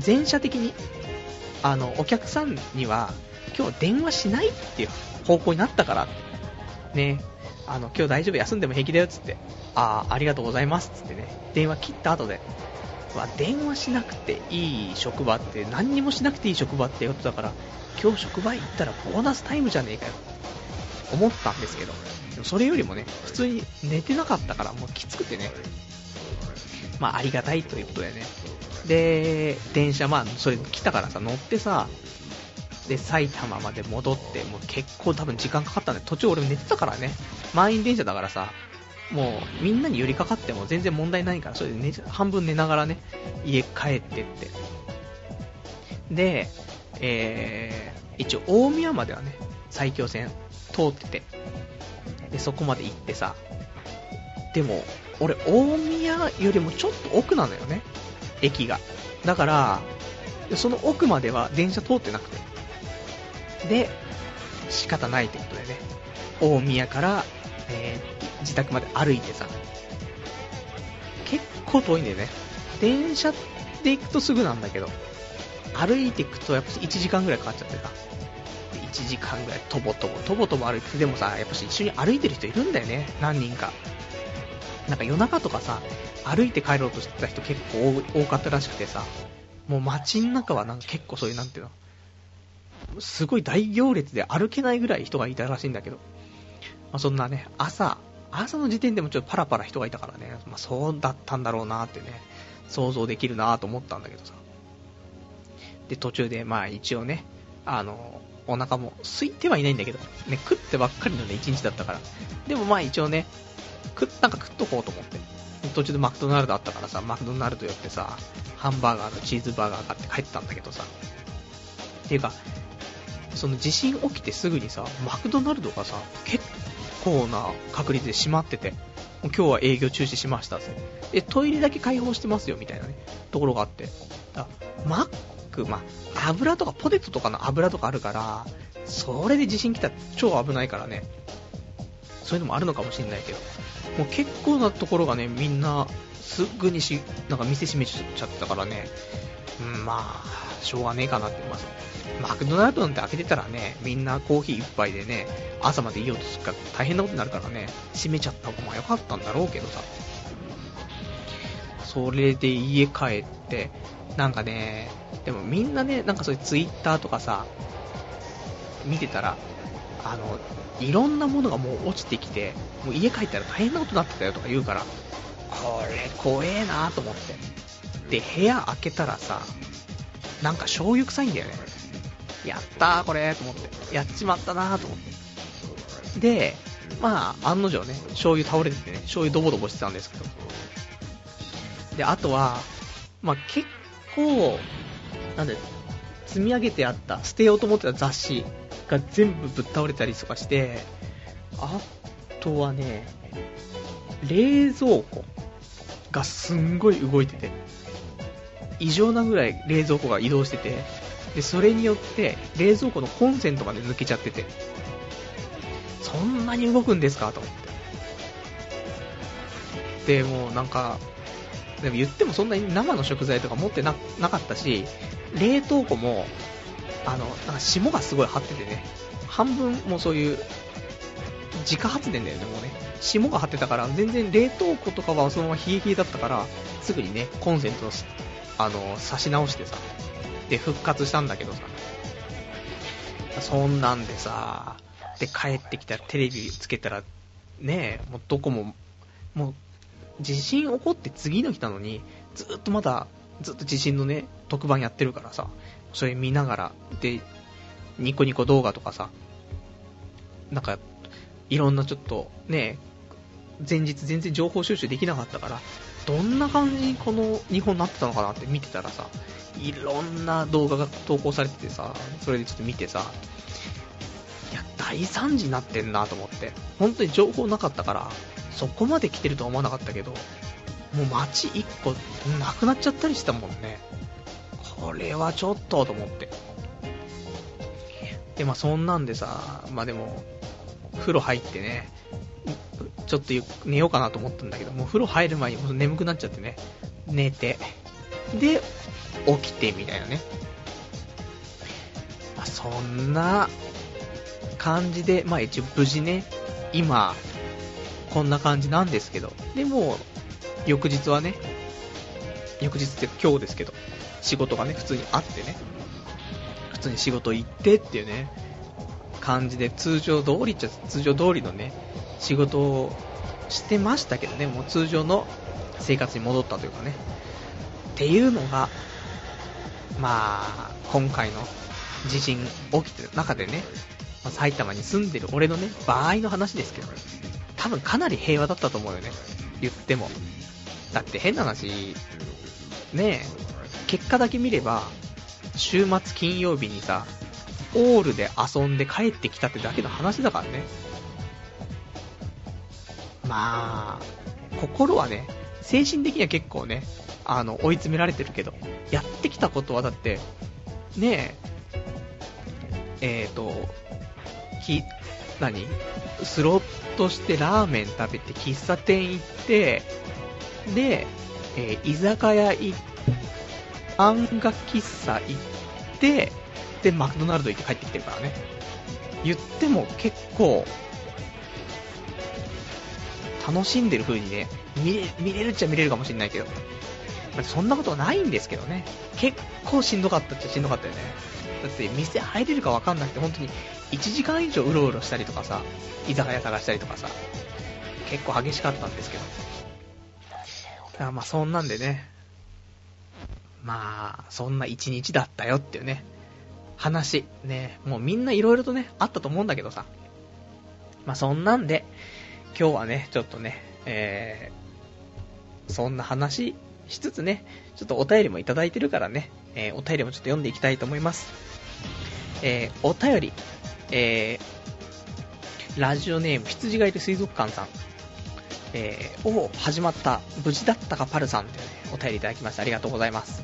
S1: 全社的に、あの、お客さんには、今日電話しないっていう方向になったから、ね、あの、今日大丈夫、休んでも平気だよ、つって、ああ、ありがとうございます、つってね、電話切った後で、わ、電話しなくていい職場って、何にもしなくていい職場ってことだから、今日職場行ったらボーナスタイムじゃねえかよ、思ったんですけど、でもそれよりもね、普通に寝てなかったから、もうきつくてね、まあ、ありがたいということでね、で、電車、まあ、それ来たからさ、乗ってさ、で、埼玉まで戻って、もう結構多分時間かかったんで、途中俺寝てたからね。満員電車だからさ、もうみんなに寄りかかっても全然問題ないから、それで、ね、半分寝ながらね、家帰ってって。で、えー、一応大宮まではね、埼京線通ってて、で、そこまで行ってさ、でも、俺、大宮よりもちょっと奥なのよね、駅が。だから、その奥までは電車通ってなくて。で、仕方ないってことでね、大宮から、えー、自宅まで歩いてさ、結構遠いんだよね。電車で行くとすぐなんだけど、歩いていくとやっぱ1時間ぐらいかかっちゃってさ、1時間ぐらいとぼとぼ、とぼとぼ歩いて、でもさ、やっぱし一緒に歩いてる人いるんだよね、何人か。なんか夜中とかさ、歩いて帰ろうとしてた人結構多かったらしくてさ、もう街の中はなんか結構そういう、なんていうの、すごい大行列で歩けないぐらい人がいたらしいんだけど、まあ、そんなね、朝、朝の時点でもちょっとパラパラ人がいたからね、まあ、そうだったんだろうなってね、想像できるなと思ったんだけどさ。で、途中で、まあ一応ね、あの、お腹も空いてはいないんだけど、ね、食ってばっかりのね、一日だったから。でもまあ一応ね、食、なんか食っとこうと思って。途中でマクドナルドあったからさ、マクドナルド寄ってさ、ハンバーガーのチーズバーガー買って帰ってたんだけどさ。っていうか、その地震起きてすぐにさ、マクドナルドがさ、結構な確率で閉まってて、今日は営業中止しましたって。で、トイレだけ開放してますよみたいなね、ところがあって。だマック、まあ、油とかポテトとかの油とかあるから、それで地震来たら超危ないからね。そういうのもあるのかもしれないけど。もう結構なところがね、みんな、すぐにし、なんか店閉めちゃったからね。うん、まあ、しょうがねえかなって。まあ、マクドナルドなんて開けてたらね、みんなコーヒー一杯でね、朝までいようとするから大変なことになるからね、閉めちゃった方が良かったんだろうけどさ。それで家帰って、なんかね、でもみんなね、なんかそういうツイッターとかさ、見てたら、あの、いろんなものがもう落ちてきて、もう家帰ったら大変なことになってたよとか言うから、これ怖えなと思って。で、部屋開けたらさ、なんか醤油臭いんだよね。やったーこれと思って。やっちまったなーと思って。で、まあ、案の定ね、醤油倒れててね、醤油ドボドボしてたんですけど。で、あとは、まあ結構、なんで、積み上げてあった、捨てようと思ってた雑誌が全部ぶっ倒れたりとかして、あとはね、冷蔵庫がすんごい動いてて、異常なぐらい冷蔵庫が移動してて、で、それによって冷蔵庫のコンセントまで抜けちゃってて、そんなに動くんですかと思って。で、もうなんか、でも言ってもそんなに生の食材とか持ってななかったし、冷凍庫も、あの、なんか霜がすごい張っててね、半分もうそういう、自家発電だよね、もうね。霜が張ってたから、全然冷凍庫とかはそのまま冷え冷えだったから、すぐにね、コンセントあの、差し直してさ、で、復活したんだけどさ、そんなんでさ、で、帰ってきたらテレビつけたら、ねえ、もうどこも、もう地震起こって次の日なのに、ずっとまだ、ずっと地震のね、特番やってるからさ、それ見ながら、で、ニコニコ動画とかさ、なんか、いろんなちょっと、ね、前日全然情報収集できなかったから、どんな感じにこの日本になってたのかなって見てたらさ、いろんな動画が投稿されててさ、それでちょっと見てさ、いや、大惨事になってんなと思って、本当に情報なかったから、そこまで来てるとは思わなかったけど、もう街1個なくなっちゃったりしたもんね。これはちょっとと思って。で、まあそんなんでさ、まあでも、風呂入ってね、ちょっと寝ようかなと思ったんだけど、もう風呂入る前にもう眠くなっちゃってね、寝て、で、起きてみたいなね。まあ、そんな感じで、まあ一応無事ね、今、こんな感じなんですけど、でも、翌日はね、翌日って今日ですけど、仕事がね、普通にあってね、普通に仕事行ってっていうね、感じで通常通りっちゃ通常通りのね、仕事をしてましたけどね、もう通常の生活に戻ったというかね、っていうのが、まあ、今回の地震起きてる中でね、ま、埼玉に住んでる俺のね、場合の話ですけど、多分かなり平和だったと思うよね。言っても。だって変な話、ねえ、結果だけ見れば、週末金曜日にさ、オールで遊んで帰ってきたってだけの話だからね。まあ、心はね、精神的には結構ね、あの、追い詰められてるけど、やってきたことはだって、ねえ、えっ、ー、と、き、何？スロットしてラーメン食べて喫茶店行って、で、えー、居酒屋行っ、漫画喫茶行って、で、マクドナルド行って帰ってきてるからね。言っても結構、楽しんでる風にね、見れ見れるっちゃ見れるかもしれないけど、まあ、そんなことはないんですけどね。結構しんどかったっちゃしんどかったよね。だって店入れるかわかんなくて、本当に1時間以上うろうろしたりとかさ、居酒屋探したりとかさ、結構激しかったんですけど。だからまあそんなんでね、まあ、そんな一日だったよっていうね、話。ね、もうみんないろいろとね、あったと思うんだけどさ。まあそんなんで、今日はね、ちょっとね、えー、そんな話しつつね、ちょっとお便りもいただいてるからね、えー、お便りもちょっと読んでいきたいと思います。えー、お便り、えー、ラジオネーム羊がいる水族館さん、えー、お始まった、無事だったかパルさんというね、お便りいただきましてありがとうございます。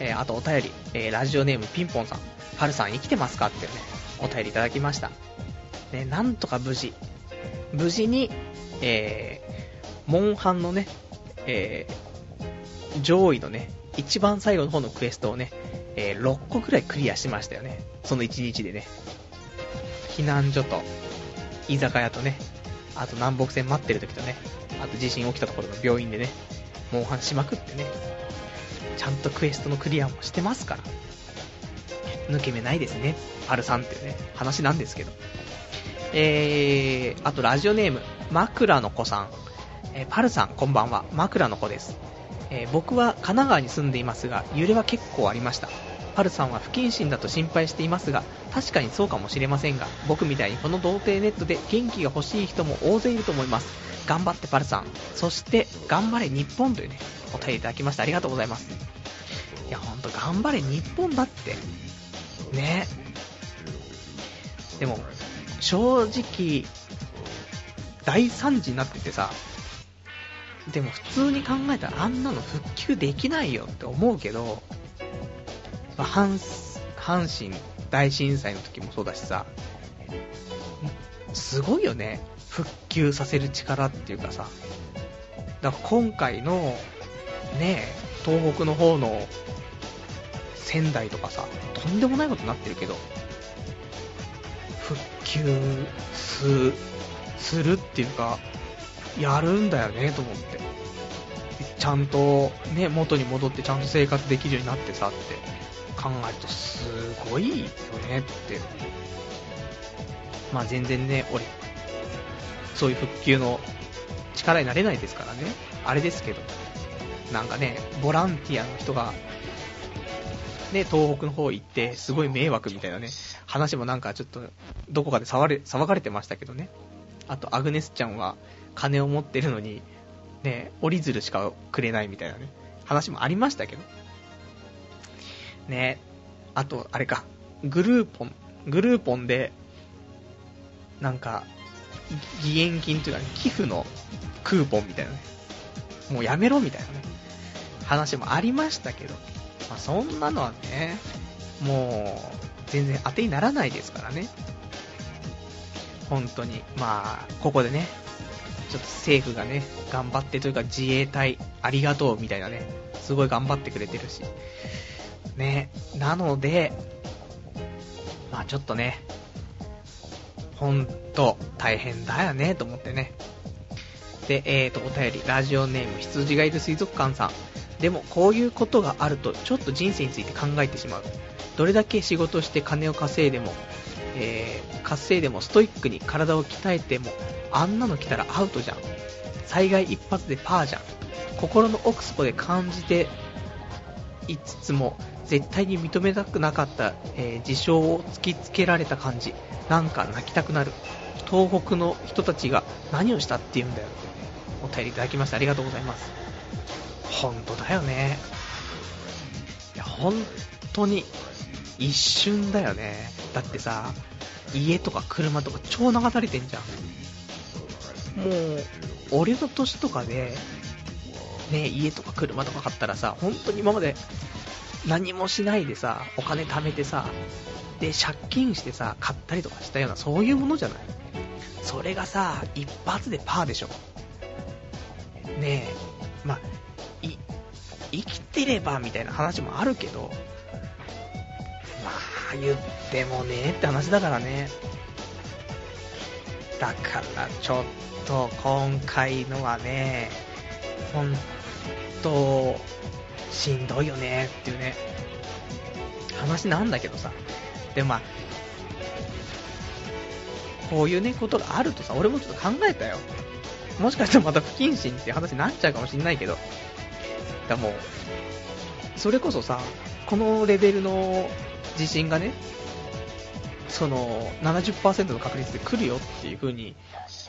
S1: えー、あとお便り、えー、ラジオネームピンポンさん、パルさん生きてますか？っていうね、お便りいただきました。ね、なんとか無事、無事に、えー、モンハンのね、えー、上位のね、一番最後の方のクエストをね、えー、6個くらいクリアしましたよね。その1日でね。避難所と、居酒屋とね、あと南北線待ってる時とね、あと地震起きたところの病院でね、モンハンしまくってね、ちゃんとクエストのクリアもしてますから、抜け目ないですね、パルさんっていうね、話なんですけど。えー、あとラジオネーム、枕の子さん。えー、パルさん、こんばんは、枕の子です。えー、僕は神奈川に住んでいますが、揺れは結構ありました。パルさんは不謹慎だと心配していますが、確かにそうかもしれませんが、僕みたいにこの童貞ネットで元気が欲しい人も大勢いると思います。頑張ってパルさん。そして、頑張れ日本というね、お便りいただきましてありがとうございます。いや、ほんと、頑張れ日本だって。ね。でも、正直、大惨事になっててさ、でも普通に考えたらあんなの復旧できないよって思うけど、まあ、阪阪神大震災の時もそうだしさ、すごいよね。復旧させる力っていうかさ。だから今回の、ね、東北の方の仙台とかさ、とんでもないことになってるけど、復旧すするっていうか、やるんだよねと思って。ちゃんとね、元に戻ってちゃんと生活できるようになってさって考えるとすごいよねって。まあ全然ね、俺、そういう復旧の力になれないですからね。あれですけど。なんかね、ボランティアの人が、ね、東北の方行って、すごい迷惑みたいなね、話もなんかちょっと、どこかで騒れ騒がれてましたけどね。あと、アグネスちゃんは、金を持ってるのに、ね、折り鶴しかくれないみたいなね、話もありましたけど。ねあと、あれか、グルーポン、グルーポンで、なんか、義援金というか、ね、寄付のクーポンみたいなね、もうやめろみたいなね、話もありましたけど、まあ、そんなのはね、もう、全然当てにならないですからね。本当に。まあ、ここでね、ちょっと政府がね、頑張ってというか自衛隊ありがとうみたいなね、すごい頑張ってくれてるし、ね、なので、まあちょっとね、ほんと大変だよね、と思ってね。で、えーと、お便り、ラジオネーム、羊がいる水族館さん。でも、こういうことがあると、ちょっと人生について考えてしまう。どれだけ仕事して金を稼いでも、えー、稼いでもストイックに体を鍛えても、あんなの来たらアウトじゃん。災害一発でパーじゃん。心の奥底で感じていつつも、絶対に認めたくなかった、えー、事象を突きつけられた感じ。なんか泣きたくなる。東北の人たちが何をしたって言うんだよ。お便りいただきましてありがとうございます。本当だよね。いや、本当に一瞬だよね。だってさ、家とか車とか超流されてんじゃん。もう、俺の年とかで、ね、家とか車とか買ったらさ、本当に今まで何もしないでさ、お金貯めてさ、で、借金してさ、買ったりとかしたような、そういうものじゃないそれがさ、一発でパーでしょ。ねえ、まあ、い、生きてればみたいな話もあるけど、まあ、言ってもねって話だからね。だから、ちょっと、今回のはね、ほんと、しんどいよねっていうね、話なんだけどさ。でもまあ、こういうね、ことがあるとさ、俺もちょっと考えたよ。もしかしたらまた不謹慎って話になっちゃうかもしんないけど。だもう、それこそさ、このレベルの地震がね、その70%の確率で来るよっていう風に、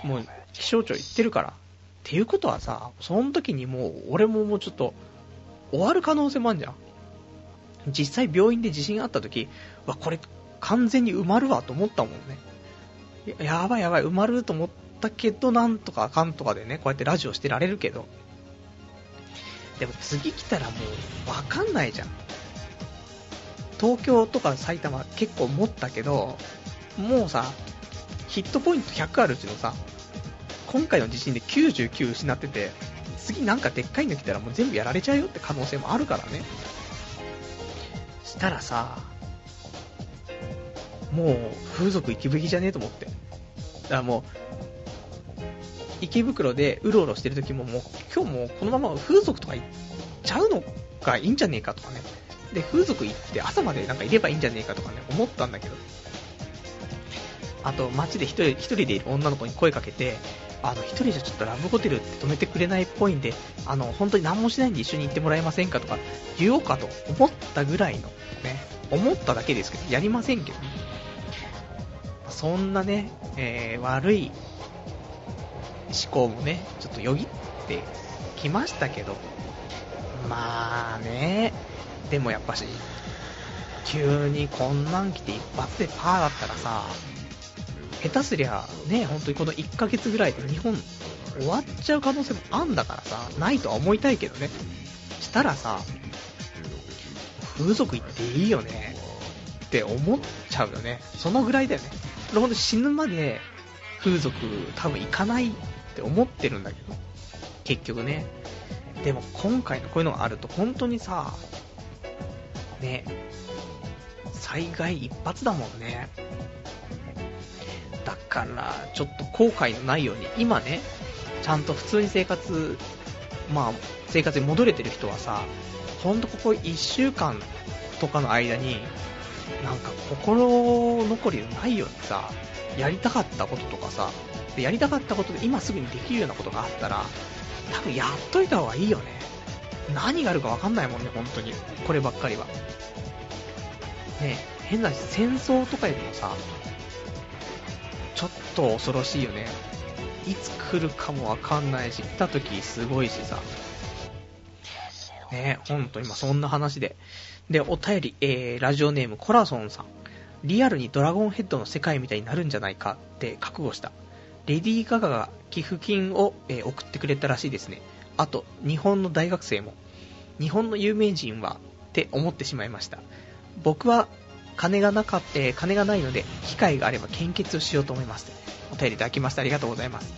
S1: もう気象庁言ってるから。っていうことはさ、その時にもう俺ももうちょっと終わる可能性もあるじゃん。実際病院で地震あった時、わ、これ完全に埋まるわと思ったもんね。ややばいやばい、埋まると思ったけど、なんとかあかんとかでね、こうやってラジオしてられるけど。でも次来たらもうわかんないじゃん。東京とか埼玉結構持ったけど、もうさ、ヒットポイント100あるうちのさ、今回の地震で99失ってて、次なんかでっかいの来たらもう全部やられちゃうよって可能性もあるからね。したらさ、もう風俗行きぶきじゃねえと思って。だからもう、池袋でうろうろしてる時ももう今日もこのまま風俗とか行っちゃうのがいいんじゃねえかとかね。で、風俗行って朝までなんかいればいいんじゃねえかとかね、思ったんだけど。あと、街で一人一人でいる女の子に声かけて、あの、一人じゃちょっとラブホテルって止めてくれないっぽいんで、あの、本当に何もしないんで一緒に行ってもらえませんかとか言おうかと思ったぐらいの、ね、思っただけですけど、やりませんけどね。そんなね、えー、悪い思考もね、ちょっとよぎってきましたけど、まあね、でもやっぱし、急にこんなん来て一発でパーだったらさ、下手すりゃね、本当にこの1ヶ月ぐらいで日本終わっちゃう可能性もあんだからさ、ないとは思いたいけどね。したらさ、風俗行っていいよねって思っちゃうよね。そのぐらいだよね。ほんと死ぬまで風俗多分行かないって思ってるんだけど、結局ね。でも今回のこういうのがあると本当にさ、ね、災害一発だもんね。だから、ちょっと後悔のないように、今ね、ちゃんと普通に生活、まあ、生活に戻れてる人はさ、ほんとここ1週間とかの間に、なんか心残りのないようにさ、やりたかったこととかさ、やりたかったことで今すぐにできるようなことがあったら、多分やっといた方がいいよね。何があるかわかんないもんね、本当に。こればっかりは。ね変な、戦争とかよりもさ、と恐ろしいよね。いつ来るかもわかんないし、来た時すごいしさ。ねほんと今そんな話で。で、お便り、えー、ラジオネームコラソンさん。リアルにドラゴンヘッドの世界みたいになるんじゃないかって覚悟した。レディー・ガガが寄付金を、えー、送ってくれたらしいですね。あと、日本の大学生も。日本の有名人はって思ってしまいました。僕は金がなかっ、えー、金がないので、機会があれば献血をしようと思います。お便りいただきましてありがとうございます。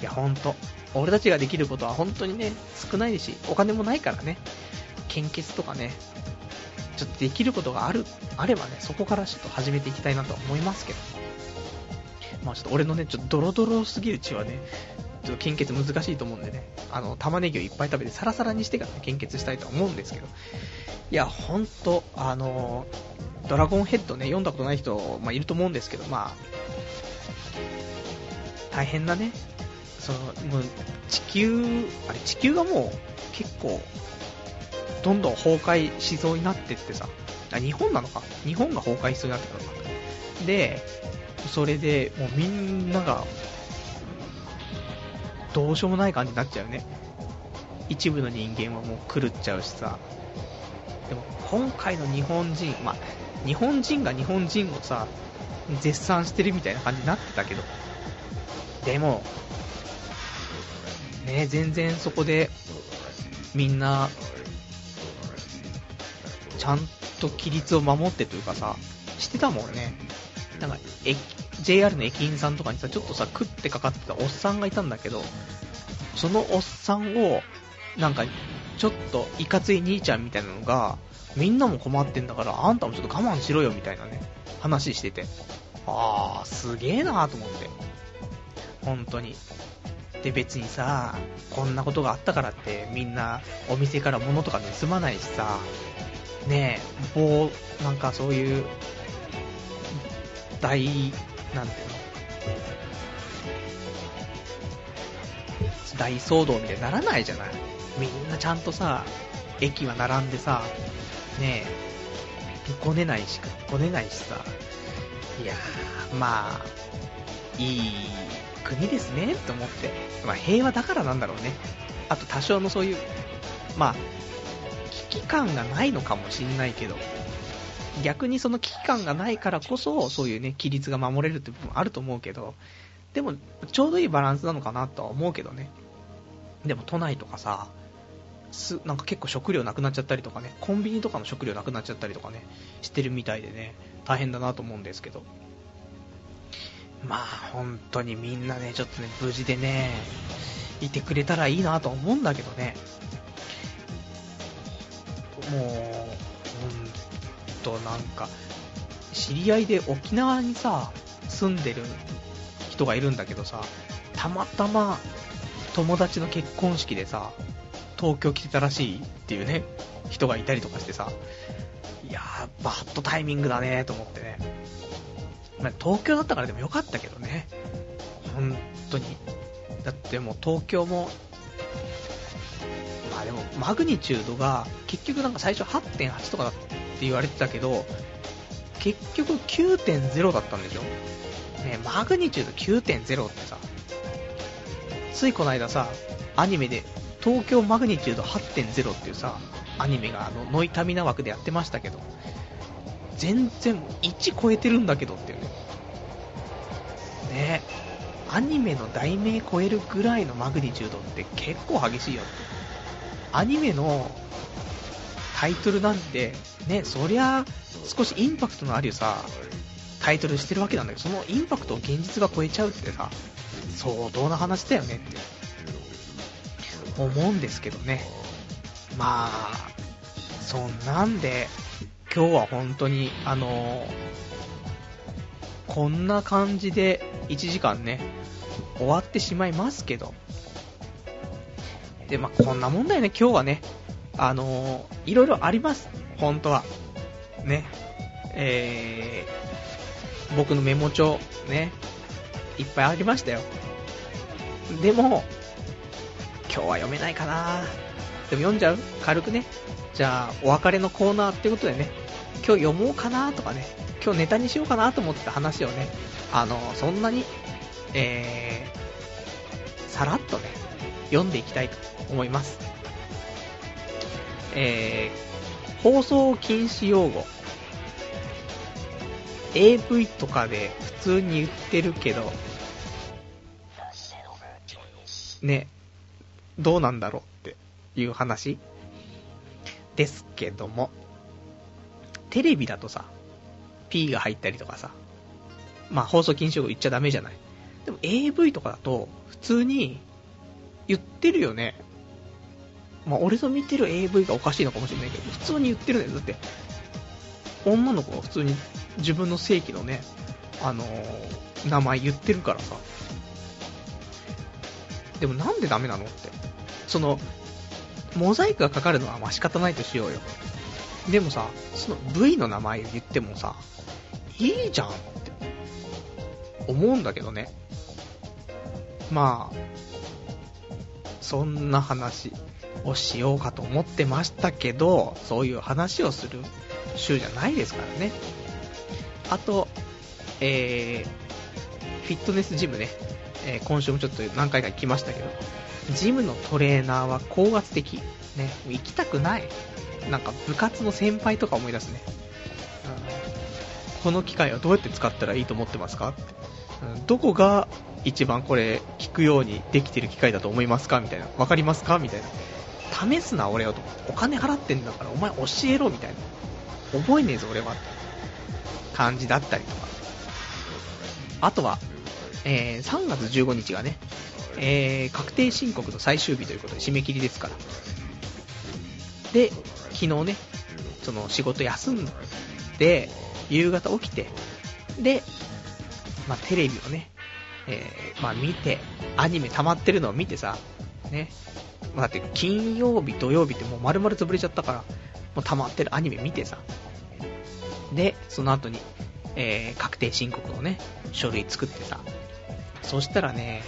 S1: いや、ほんと。俺たちができることは本当にね、少ないし、お金もないからね。献血とかね、ちょっとできることがある、あればね、そこからちょっと始めていきたいなと思いますけど。まあちょっと俺のね、ちょっとドロドロすぎる血はね、ちょっと献血難しいと思うんでね、あの、玉ねぎをいっぱい食べてサラサラにしてから、ね、献血したいと思うんですけど、いや、ほんと、あのドラゴンヘッドね、読んだことない人、まあ、いると思うんですけど、まあ、大変なね、その、もう、地球、あれ、地球がもう、結構、どんどん崩壊しそうになってってさ、あ、日本なのか日本が崩壊しそうになってたのか。で、それで、もうみんなが、どうしようもない感じになっちゃうね。一部の人間はもう狂っちゃうしさ。でも、今回の日本人、まあ、日本人が日本人をさ、絶賛してるみたいな感じになってたけど、でも、ね、全然そこで、みんな、ちゃんと規律を守ってというかさ、してたもんね。なんか、JR の駅員さんとかにさ、ちょっとさ、食ってかかってたおっさんがいたんだけど、そのおっさんを、なんか、ちょっといかつい兄ちゃんみたいなのが、みんなも困ってんだから、あんたもちょっと我慢しろよみたいなね、話してて。あー、すげえなーと思って。本当に。で別にさ、こんなことがあったからってみんなお店から物とか盗まないしさ、ねえ、棒、なんかそういう、大、なんていうの？大騒動みたいにならないじゃない？みんなちゃんとさ、駅は並んでさ、ねえ、ごねないし、ごねないしさ、いやー、まあ、いい国ですね、と思って。まあ、平和だからなんだろうね。あと多少のそういう、まあ、危機感がないのかもしんないけど、逆にその危機感がないからこそ、そういうね、規律が守れるって部分あると思うけど、でも、ちょうどいいバランスなのかなとは思うけどね。でも都内とかさ、すなんか結構食料なくなっちゃったりとかね、コンビニとかの食料なくなっちゃったりとかね、してるみたいでね、大変だなと思うんですけど。まあ本当にみんなね、ちょっとね、無事でね、いてくれたらいいなと思うんだけどね。もう、ほんとなんか、知り合いで沖縄にさ、住んでる人がいるんだけどさ、たまたま友達の結婚式でさ、東京来てたらしいっていうね、人がいたりとかしてさ、いやー、バッドタイミングだねと思ってね。まあ、東京だったからでもよかったけどね。本当に。だってもう東京も、まあでもマグニチュードが結局なんか最初8.8とかだって言われてたけど、結局9.0だったんでしょねマグニチュード9.0ってさ、ついこの間さ、アニメで東京マグニチュード8.0っていうさ、アニメがあのノイタミナ枠でやってましたけど、全然1超えてるんだけどっていうね。ねアニメの題名超えるぐらいのマグニチュードって結構激しいよって。アニメのタイトルなんて、ね、そりゃ少しインパクトのあるさ、タイトルしてるわけなんだけど、そのインパクトを現実が超えちゃうってさ、相当な話だよねって思うんですけどね。まあ、そんなんで、今日は本当に、あの、こんな感じで1時間ね、終わってしまいますけど。で、まあ、こんなもんだよね、今日はね。あのー、いろいろあります、本当は。ね。えー、僕のメモ帳、ね、いっぱいありましたよ。でも、今日は読めないかな。でも読んじゃう？軽くね。じゃあ、お別れのコーナーってことでね、今日読もうかなとかね、今日ネタにしようかなと思ってた話をね、あの、そんなに、えー、さらっとね、読んでいきたいと思います。えー、放送禁止用語。AV とかで普通に言ってるけど、ね、どうなんだろうっていう話ですけども、テレビだとさ、P が入ったりとかさ、まあ放送禁止用語言っちゃダメじゃない。でも AV とかだと、普通に言ってるよね。まあ俺の見てる AV がおかしいのかもしれないけど、普通に言ってるね。だって、女の子が普通に自分の正規のね、あのー、名前言ってるからさ。でもなんでダメなのって。その、モザイクがかかるのはまあ仕方ないとしようよ。でもさ、その部位の名前を言ってもさ、いいじゃんって思うんだけどね。まあ、そんな話をしようかと思ってましたけど、そういう話をする週じゃないですからね。あと、えー、フィットネスジムね、えー、今週もちょっと何回か行きましたけど、ジムのトレーナーは高圧的。ね、行きたくない。なんか部活の先輩とか思い出すね。うん、この機械はどうやって使ったらいいと思ってますか、うん、どこが一番これ聞くようにできてる機械だと思いますか？みたいな。わかりますか？みたいな。試すな俺をと。お金払ってんだからお前教えろみたいな。覚えねえぞ俺は。感じだったりとか。あとは、えー、3月15日がね、えー、確定申告の最終日ということで締め切りですから。で、昨日ね、その仕事休んで、夕方起きて、で、まあ、テレビをね、えー、まあ、見て、アニメ溜まってるのを見てさ、ね、まあ、だって金曜日、土曜日ってもう丸々潰れちゃったから、もう溜まってるアニメ見てさ、で、その後に、えー、確定申告のね、書類作ってさ、そしたらね、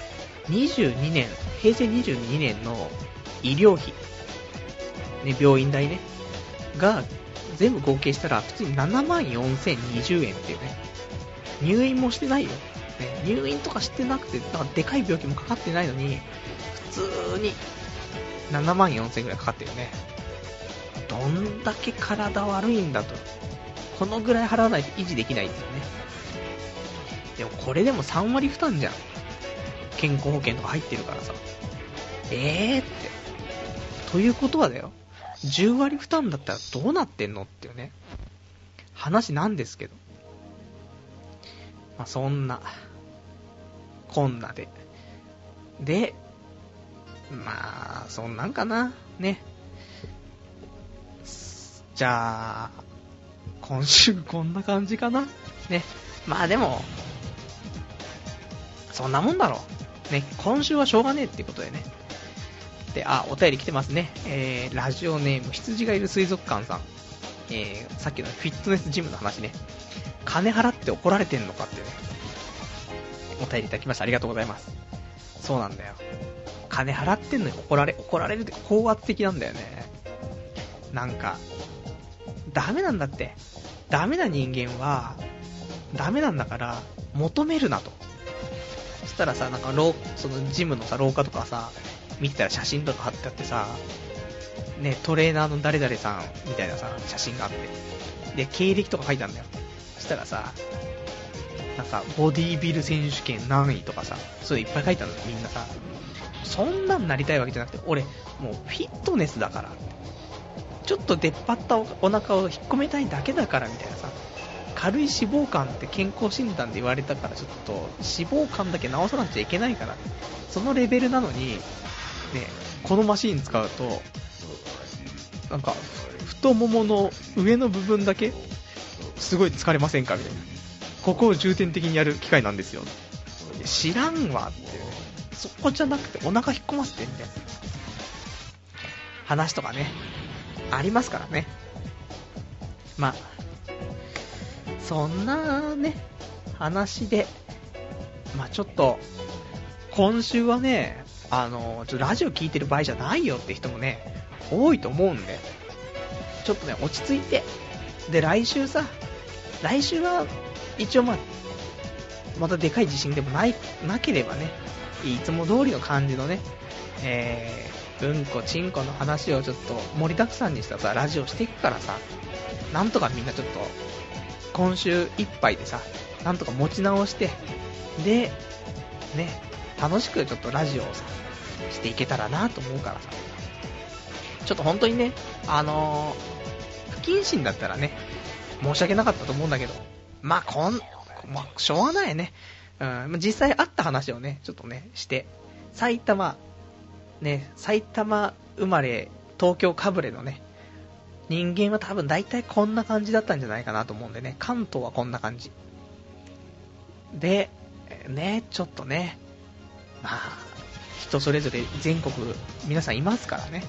S1: 22年、平成22年の医療費、ね、病院代ね、が全部合計したら普通に7万4020円っていうね、入院もしてないよ。ね、入院とかしてなくて、だからでかい病気もかかってないのに、普通に7万4000円くらいかかってるね。どんだけ体悪いんだと。このぐらい払わないと維持できないっていうね。でもこれでも3割負担じゃん。健康保険とか入ってるからさ。えーって。ということはだよ。10割負担だったらどうなってんのっていうね。話なんですけど。まあ、そんな、こんなで。で、まあ、そんなんかな。ね。じゃあ、今週こんな感じかな。ね。まあでも、そんなもんだろう。ね。今週はしょうがねえってことでね。で、あ、お便り来てますね。えー、ラジオネーム、羊がいる水族館さん。えー、さっきのフィットネスジムの話ね。金払って怒られてんのかってね。お便りいただきました。ありがとうございます。そうなんだよ。金払ってんのに怒られ、怒られるって高圧的なんだよね。なんか、ダメなんだって。ダメな人間は、ダメなんだから、求めるなと。したらさ、なんか、そのジムのさ、廊下とかさ、見てたら写真とか貼ってあってさ、ね、トレーナーの誰々さんみたいなさ、写真があって。で、経歴とか書いてあるんだよ。そしたらさ、なんか、ボディービル選手権何位とかさ、そういういっぱい書いてあるのみんなさ。そんなんなりたいわけじゃなくて、俺、もうフィットネスだから。ちょっと出っ張ったお腹を引っ込めたいだけだからみたいなさ。軽い脂肪肝って健康診断で言われたからちょっと脂肪肝だけ直さなくちゃいけないからそのレベルなのに、ね、このマシン使うとなんか太ももの上の部分だけすごい疲れませんかみたいな。ここを重点的にやる機械なんですよ。知らんわってそこじゃなくてお腹引っ込ませてみたいな。話とかね、ありますからね。まあ、そんなね、話で、まあちょっと、今週はね、あの、ちょラジオ聞いてる場合じゃないよって人もね、多いと思うんで、ちょっとね、落ち着いて、で、来週さ、来週は、一応まあ、またでかい地震でもない、なければね、いつも通りの感じのね、えー、うんこ、ちんこの話をちょっと盛りだくさんにしたさ、ラジオしていくからさ、なんとかみんなちょっと、今週いっぱいでさ、なんとか持ち直して、で、ね、楽しくちょっとラジオをさ、していけたらなと思うからさ、ちょっと本当にね、あのー、不謹慎だったらね、申し訳なかったと思うんだけど、まあ、こん、まあ、しょうがないね。うん、実際あった話をね、ちょっとね、して、埼玉、ね、埼玉生まれ、東京かぶれのね、人間は多分大体こんな感じだったんじゃないかなと思うんでね、関東はこんな感じ。で、ね、ちょっとね、まあ、人それぞれ全国皆さんいますからね、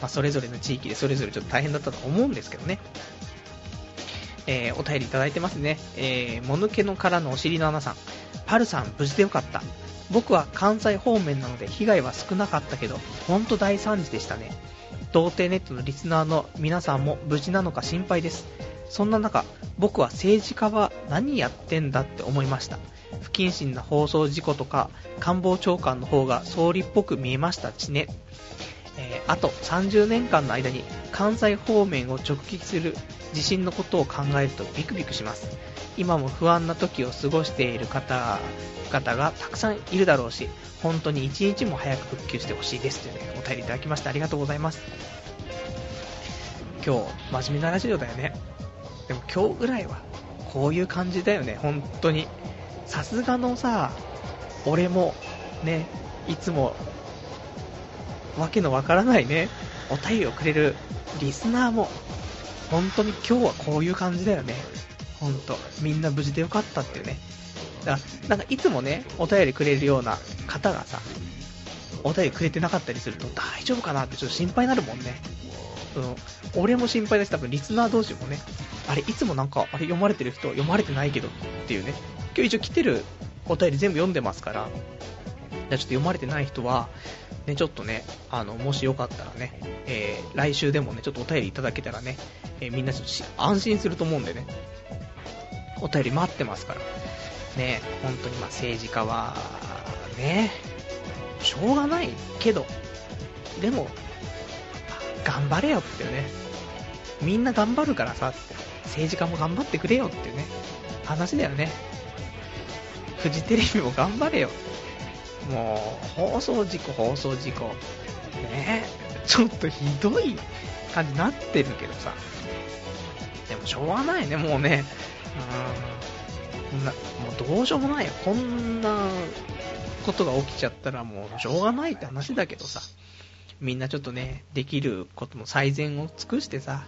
S1: まあ、それぞれの地域でそれぞれちょっと大変だったと思うんですけどね。えー、お便りいただいてますね。えー、もぬけの殻のお尻の穴さん。パルさん、無事でよかった。僕は関西方面なので被害は少なかったけど、ほんと大惨事でしたね。童貞ネットのリスナーの皆さんも無事なのか心配です。そんな中、僕は政治家は何やってんだって思いました。不謹慎な放送事故とか、官房長官の方が総理っぽく見えましたしね。えー、あと30年間の間に関西方面を直撃する地震のことを考えるとビクビクします。今も不安な時を過ごしている方々がたくさんいるだろうし、本当に一日も早く復旧してほしいですというね、お便りいただきましてありがとうございます。今日、真面目なラジオだよね。でも今日ぐらいは、こういう感じだよね、本当に。さすがのさ、俺も、ね、いつも、わけのわからないね、お便りをくれるリスナーも、本当に今日はこういう感じだよね。本当みんな無事でよかったっていうね。だからなんかいつもね、お便りくれるような方がさ、お便りくれてなかったりすると大丈夫かなってちょっと心配になるもんね。うん、俺も心配だし、多分リスナー同士もね、あれ、いつもなんか、あれ読まれてる人、読まれてないけどっていうね、今日一応来てるお便り全部読んでますから、じゃちょっと読まれてない人は、ね、ちょっとね、あの、もしよかったらね、えー、来週でもね、ちょっとお便りいただけたらね、えー、みんなちょっと安心すると思うんでね、お便り待ってますから。ね、本当にま政治家は、ね、しょうがないけど、でも、頑張れよっていうね。みんな頑張るからさ、政治家も頑張ってくれよっていうね、話だよね。フジテレビも頑張れよ。もう、放送事故、放送事故。ねちょっとひどい感じになってるけどさ。でもしょうがないね、もうね。うん。なもうどうしようもないよ。こんなことが起きちゃったらもうしょうがないって話だけどさ。みんなちょっとね、できることの最善を尽くしてさ、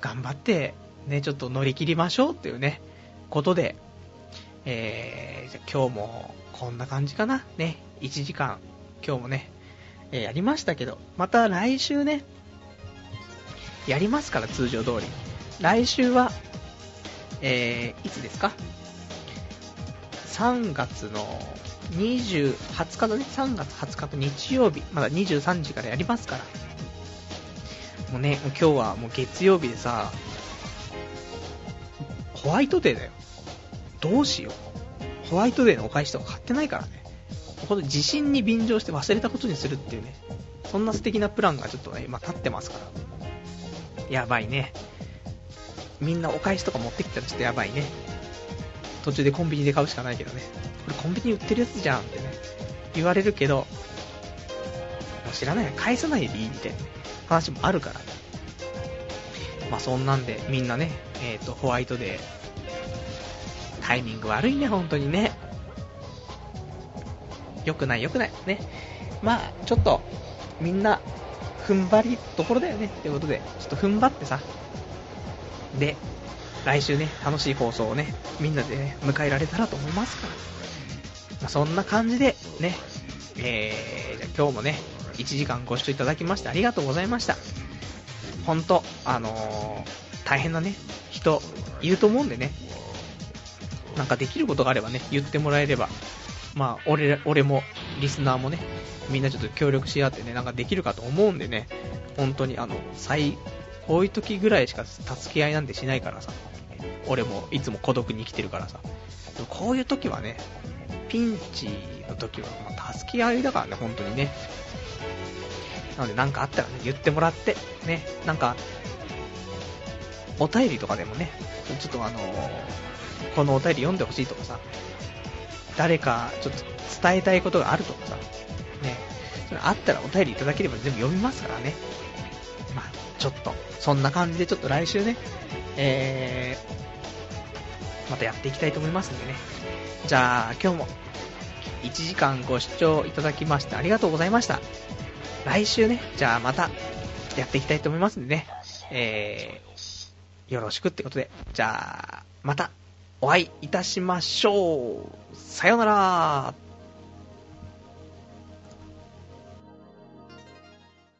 S1: 頑張って、ね、ちょっと乗り切りましょうっていうね、ことで、えー、じゃ今日もこんな感じかな。ね、1時間、今日もね、えー、やりましたけど、また来週ね、やりますから、通常通り。来週は、えー、いつですか ?3 月の20、日のね、3月20日の日曜日、まだ23時からやりますから。もうね、もう今日はもう月曜日でさ、ホワイトデーだよ。どうしよう。ホワイトデーのお返しとか買ってないからね。この地震に便乗して忘れたことにするっていうね、そんな素敵なプランがちょっとね、今立ってますから。やばいね。みんなお返しとか持ってきたらちょっとやばいね。途中でコンビニで買うしかないけどね。これコンビニ売ってるやつじゃんってね、言われるけど、もう知らない返さないでいいみたいな話もあるから。まあそんなんでみんなね、えっ、ー、と、ホワイトデー、タイミング悪いね、本当にね。良くない良くない。ね。まあ、ちょっと、みんな、踏ん張りところだよね。ってことで、ちょっと踏ん張ってさ。で、来週ね、楽しい放送をね、みんなでね、迎えられたらと思いますから。まあ、そんな感じで、ね、えー、じゃ今日もね、1時間ご視聴いただきましてありがとうございました。ほんと、あのー、大変なね、人、いると思うんでね、なんかできることがあればね、言ってもらえれば、まあ、俺、俺も、リスナーもね、みんなちょっと協力し合ってね、なんかできるかと思うんでね、本当にあの、最、こういう時ぐらいしか助け合いなんてしないからさ、俺もいつも孤独に生きてるからさ、でもこういう時はね、ピンチの時は、まあ、助け合いだからね、本当にね。なので、なんかあったらね、言ってもらって、ね、なんか、お便りとかでもね、ちょっとあのー、このお便り読んでほしいとかさ、誰かちょっと伝えたいことがあるとかさ、ね、それあったらお便りいただければ全部読みますからね。ちょっと、そんな感じでちょっと来週ね、えー、またやっていきたいと思いますんでね。じゃあ、今日も1時間ご視聴いただきましてありがとうございました。来週ね、じゃあまたやっていきたいと思いますんでね、えー、よろしくってことで、じゃあ、またお会いいたしましょう。さよなら。